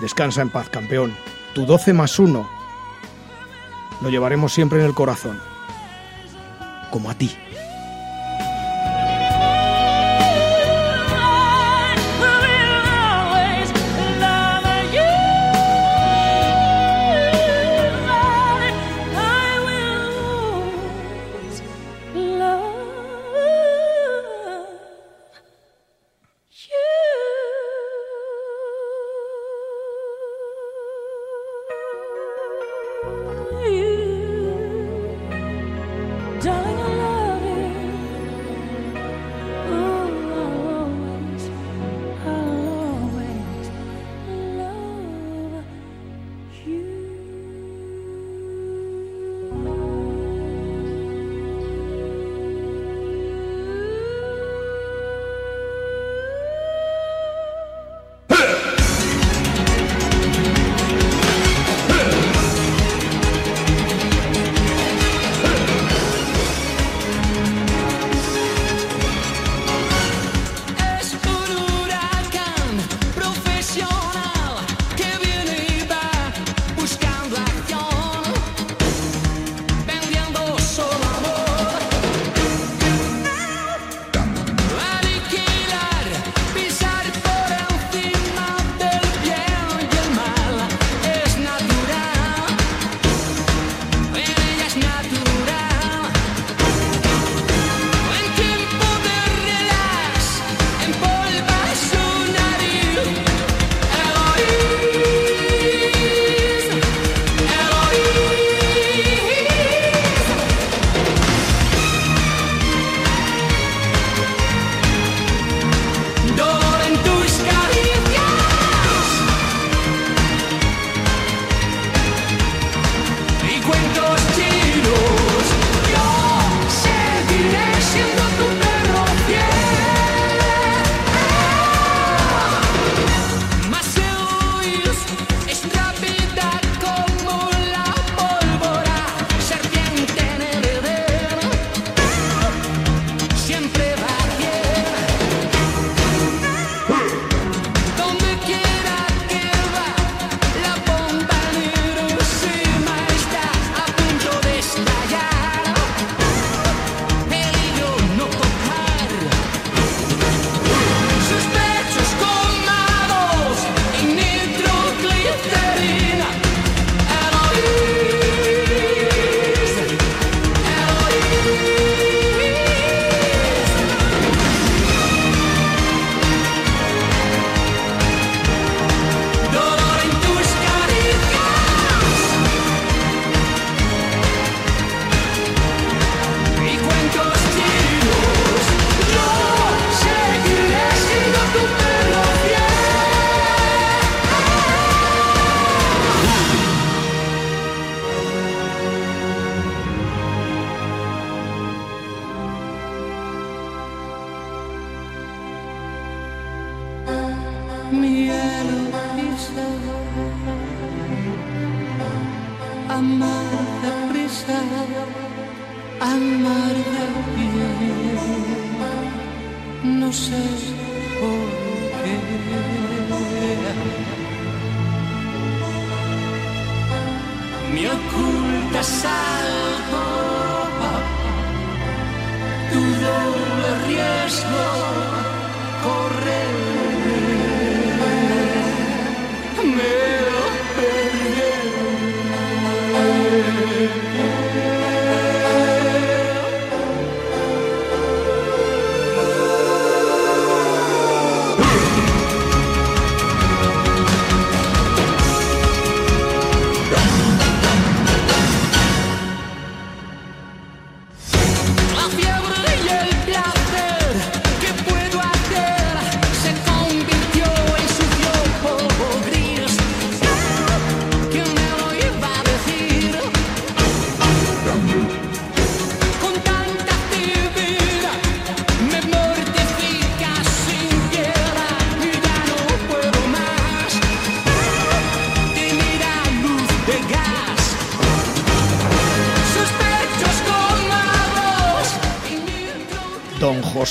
Descansa en paz, campeón. Tu 12 más 1 lo llevaremos siempre en el corazón, como a ti.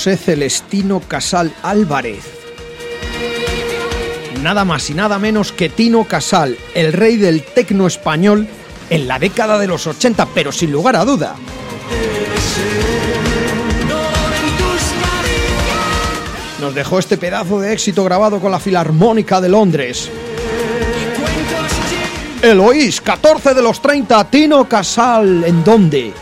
José Celestino Casal Álvarez. Nada más y nada menos que Tino Casal, el rey del tecno español en la década de los 80, pero sin lugar a duda. Nos dejó este pedazo de éxito grabado con la Filarmónica de Londres. Eloís, 14 de los 30, Tino Casal, ¿en dónde?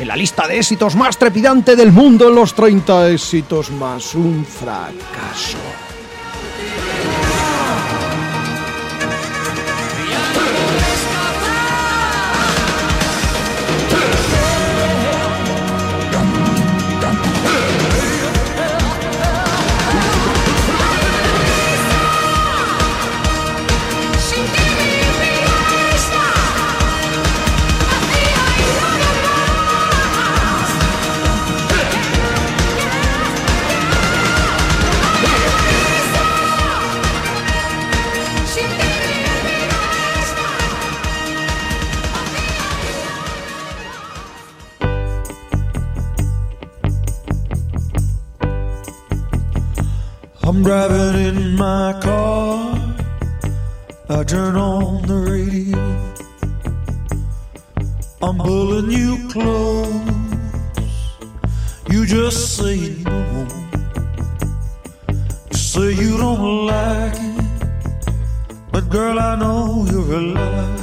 En la lista de éxitos más trepidante del mundo en los 30 éxitos más un fracaso. I'm driving in my car. I turn on the radio. I'm pulling you close. You just say no. You Say you don't like it. But girl, I know you're a liar.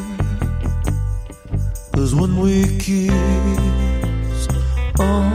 Cause when we kiss on uh-huh.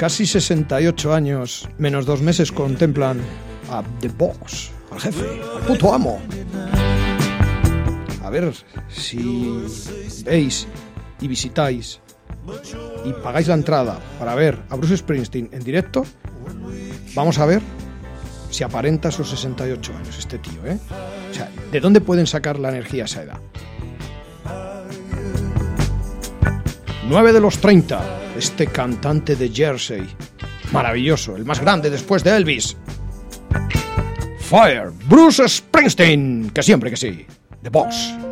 casi 68 años, menos dos meses, contemplan a The Box, al jefe, al puto amo. A ver si veis y visitáis y pagáis la entrada para ver a Bruce Springsteen en directo, vamos a ver si aparenta sus 68 años este tío, ¿eh? O sea, ¿de dónde pueden sacar la energía a esa edad? 9 de los 30 este cantante de Jersey. Maravilloso, el más grande después de Elvis. Fire, Bruce Springsteen, que siempre que sí, The Boss.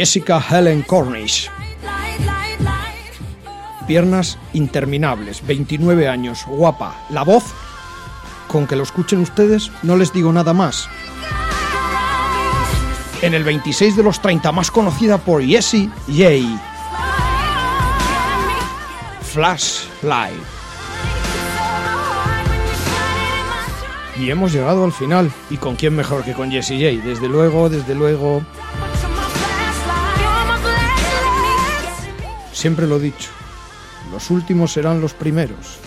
Jessica Helen Cornish. Piernas interminables, 29 años, guapa. La voz, con que lo escuchen ustedes, no les digo nada más. En el 26 de los 30, más conocida por Jessie J. Flash Live. Y hemos llegado al final. ¿Y con quién mejor que con Jesse J? Desde luego, desde luego. Siempre lo he dicho, los últimos serán los primeros.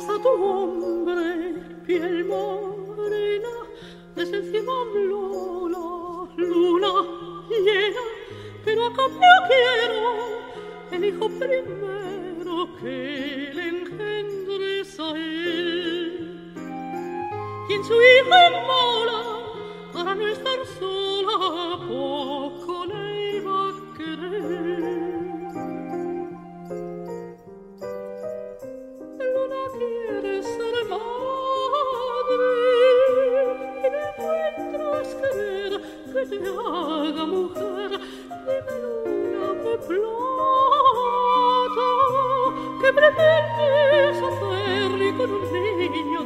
pasa tu hombre, piel morena, desencimando luna, luna llena, pero a cambio quiero el hijo primero que le engendres a él. Y en su hijo inmola, para no estar sola por larga mujer dime luna de plata que prefieres hacer rico en un niño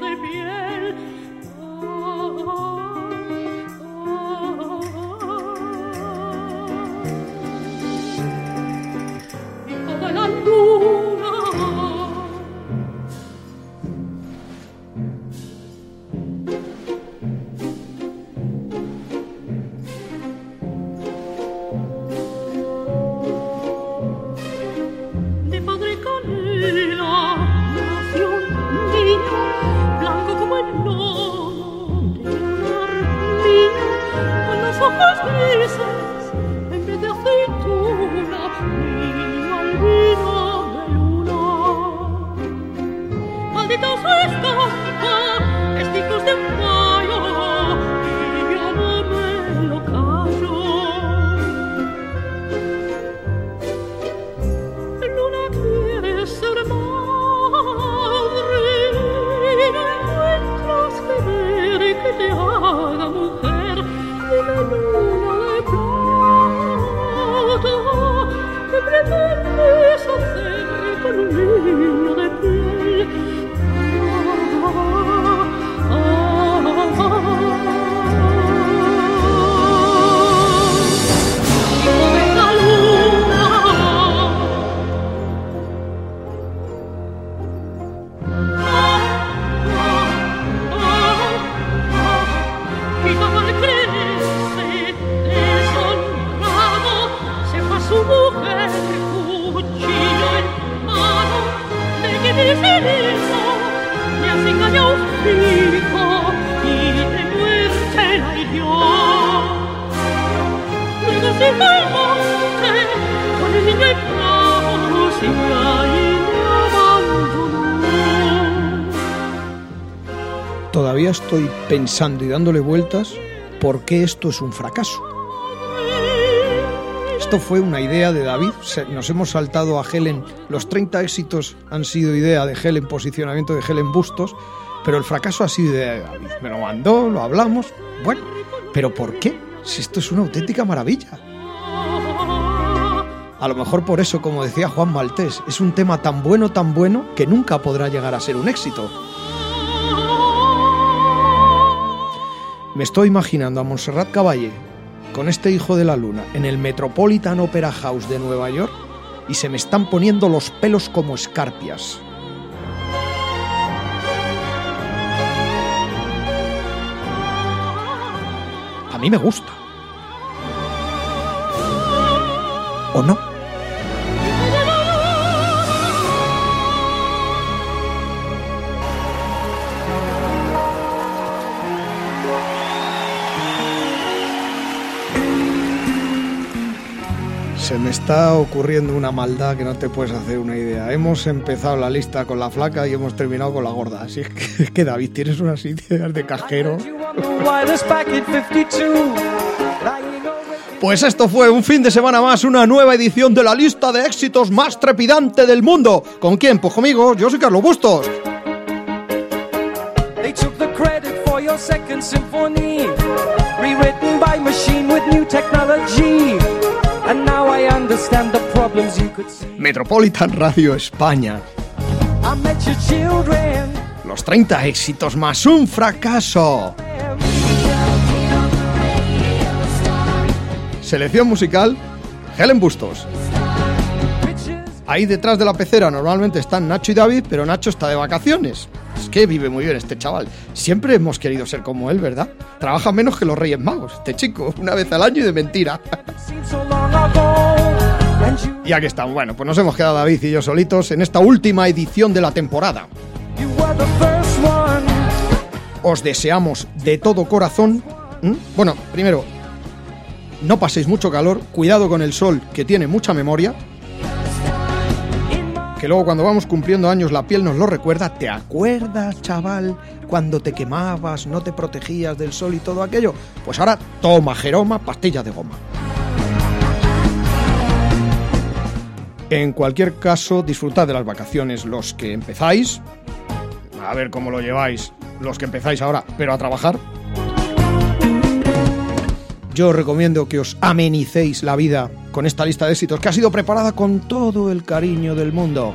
pensando y dándole vueltas por qué esto es un fracaso. Esto fue una idea de David. Nos hemos saltado a Helen. Los 30 éxitos han sido idea de Helen, posicionamiento de Helen Bustos. Pero el fracaso ha sido idea de David. Me lo mandó, lo hablamos. Bueno, pero ¿por qué? Si esto es una auténtica maravilla. A lo mejor por eso, como decía Juan Maltés, es un tema tan bueno, tan bueno, que nunca podrá llegar a ser un éxito. Me estoy imaginando a Montserrat Caballé con este hijo de la luna en el Metropolitan Opera House de Nueva York y se me están poniendo los pelos como escarpias. A mí me gusta. ¿O no? Se me está ocurriendo una maldad que no te puedes hacer una idea. Hemos empezado la lista con la flaca y hemos terminado con la gorda. Así es que, David, tienes unas ideas de 52. Pues esto fue un fin de semana más, una nueva edición de la lista de éxitos más trepidante del mundo. ¿Con quién? Pues conmigo, yo soy Carlos Bustos. And now I understand the problems you could see. Metropolitan Radio España. I met your children. Los 30 éxitos más un fracaso. Selección musical, Helen Bustos. Ahí detrás de la pecera normalmente están Nacho y David, pero Nacho está de vacaciones. Es que vive muy bien este chaval. Siempre hemos querido ser como él, ¿verdad? Trabaja menos que los Reyes Magos, este chico, una vez al año y de mentira. Y aquí estamos. Bueno, pues nos hemos quedado David y yo solitos en esta última edición de la temporada. Os deseamos de todo corazón. Bueno, primero, no paséis mucho calor, cuidado con el sol que tiene mucha memoria. Que luego cuando vamos cumpliendo años la piel nos lo recuerda. ¿Te acuerdas, chaval, cuando te quemabas, no te protegías del sol y todo aquello? Pues ahora toma Jeroma, pastilla de goma. En cualquier caso, disfrutad de las vacaciones los que empezáis. A ver cómo lo lleváis los que empezáis ahora, pero a trabajar. Yo os recomiendo que os amenicéis la vida con esta lista de éxitos que ha sido preparada con todo el cariño del mundo.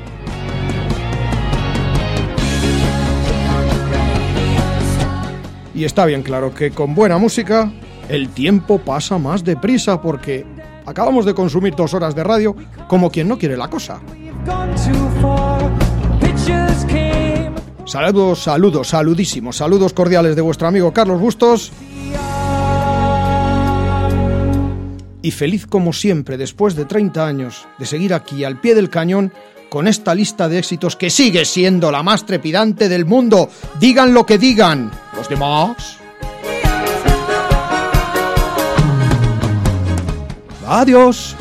Y está bien claro que con buena música el tiempo pasa más deprisa porque acabamos de consumir dos horas de radio como quien no quiere la cosa. Saludos, saludos, saludísimos, saludos cordiales de vuestro amigo Carlos Bustos. Y feliz como siempre, después de 30 años de seguir aquí al pie del cañón con esta lista de éxitos que sigue siendo la más trepidante del mundo. Digan lo que digan. Los demás. Adiós.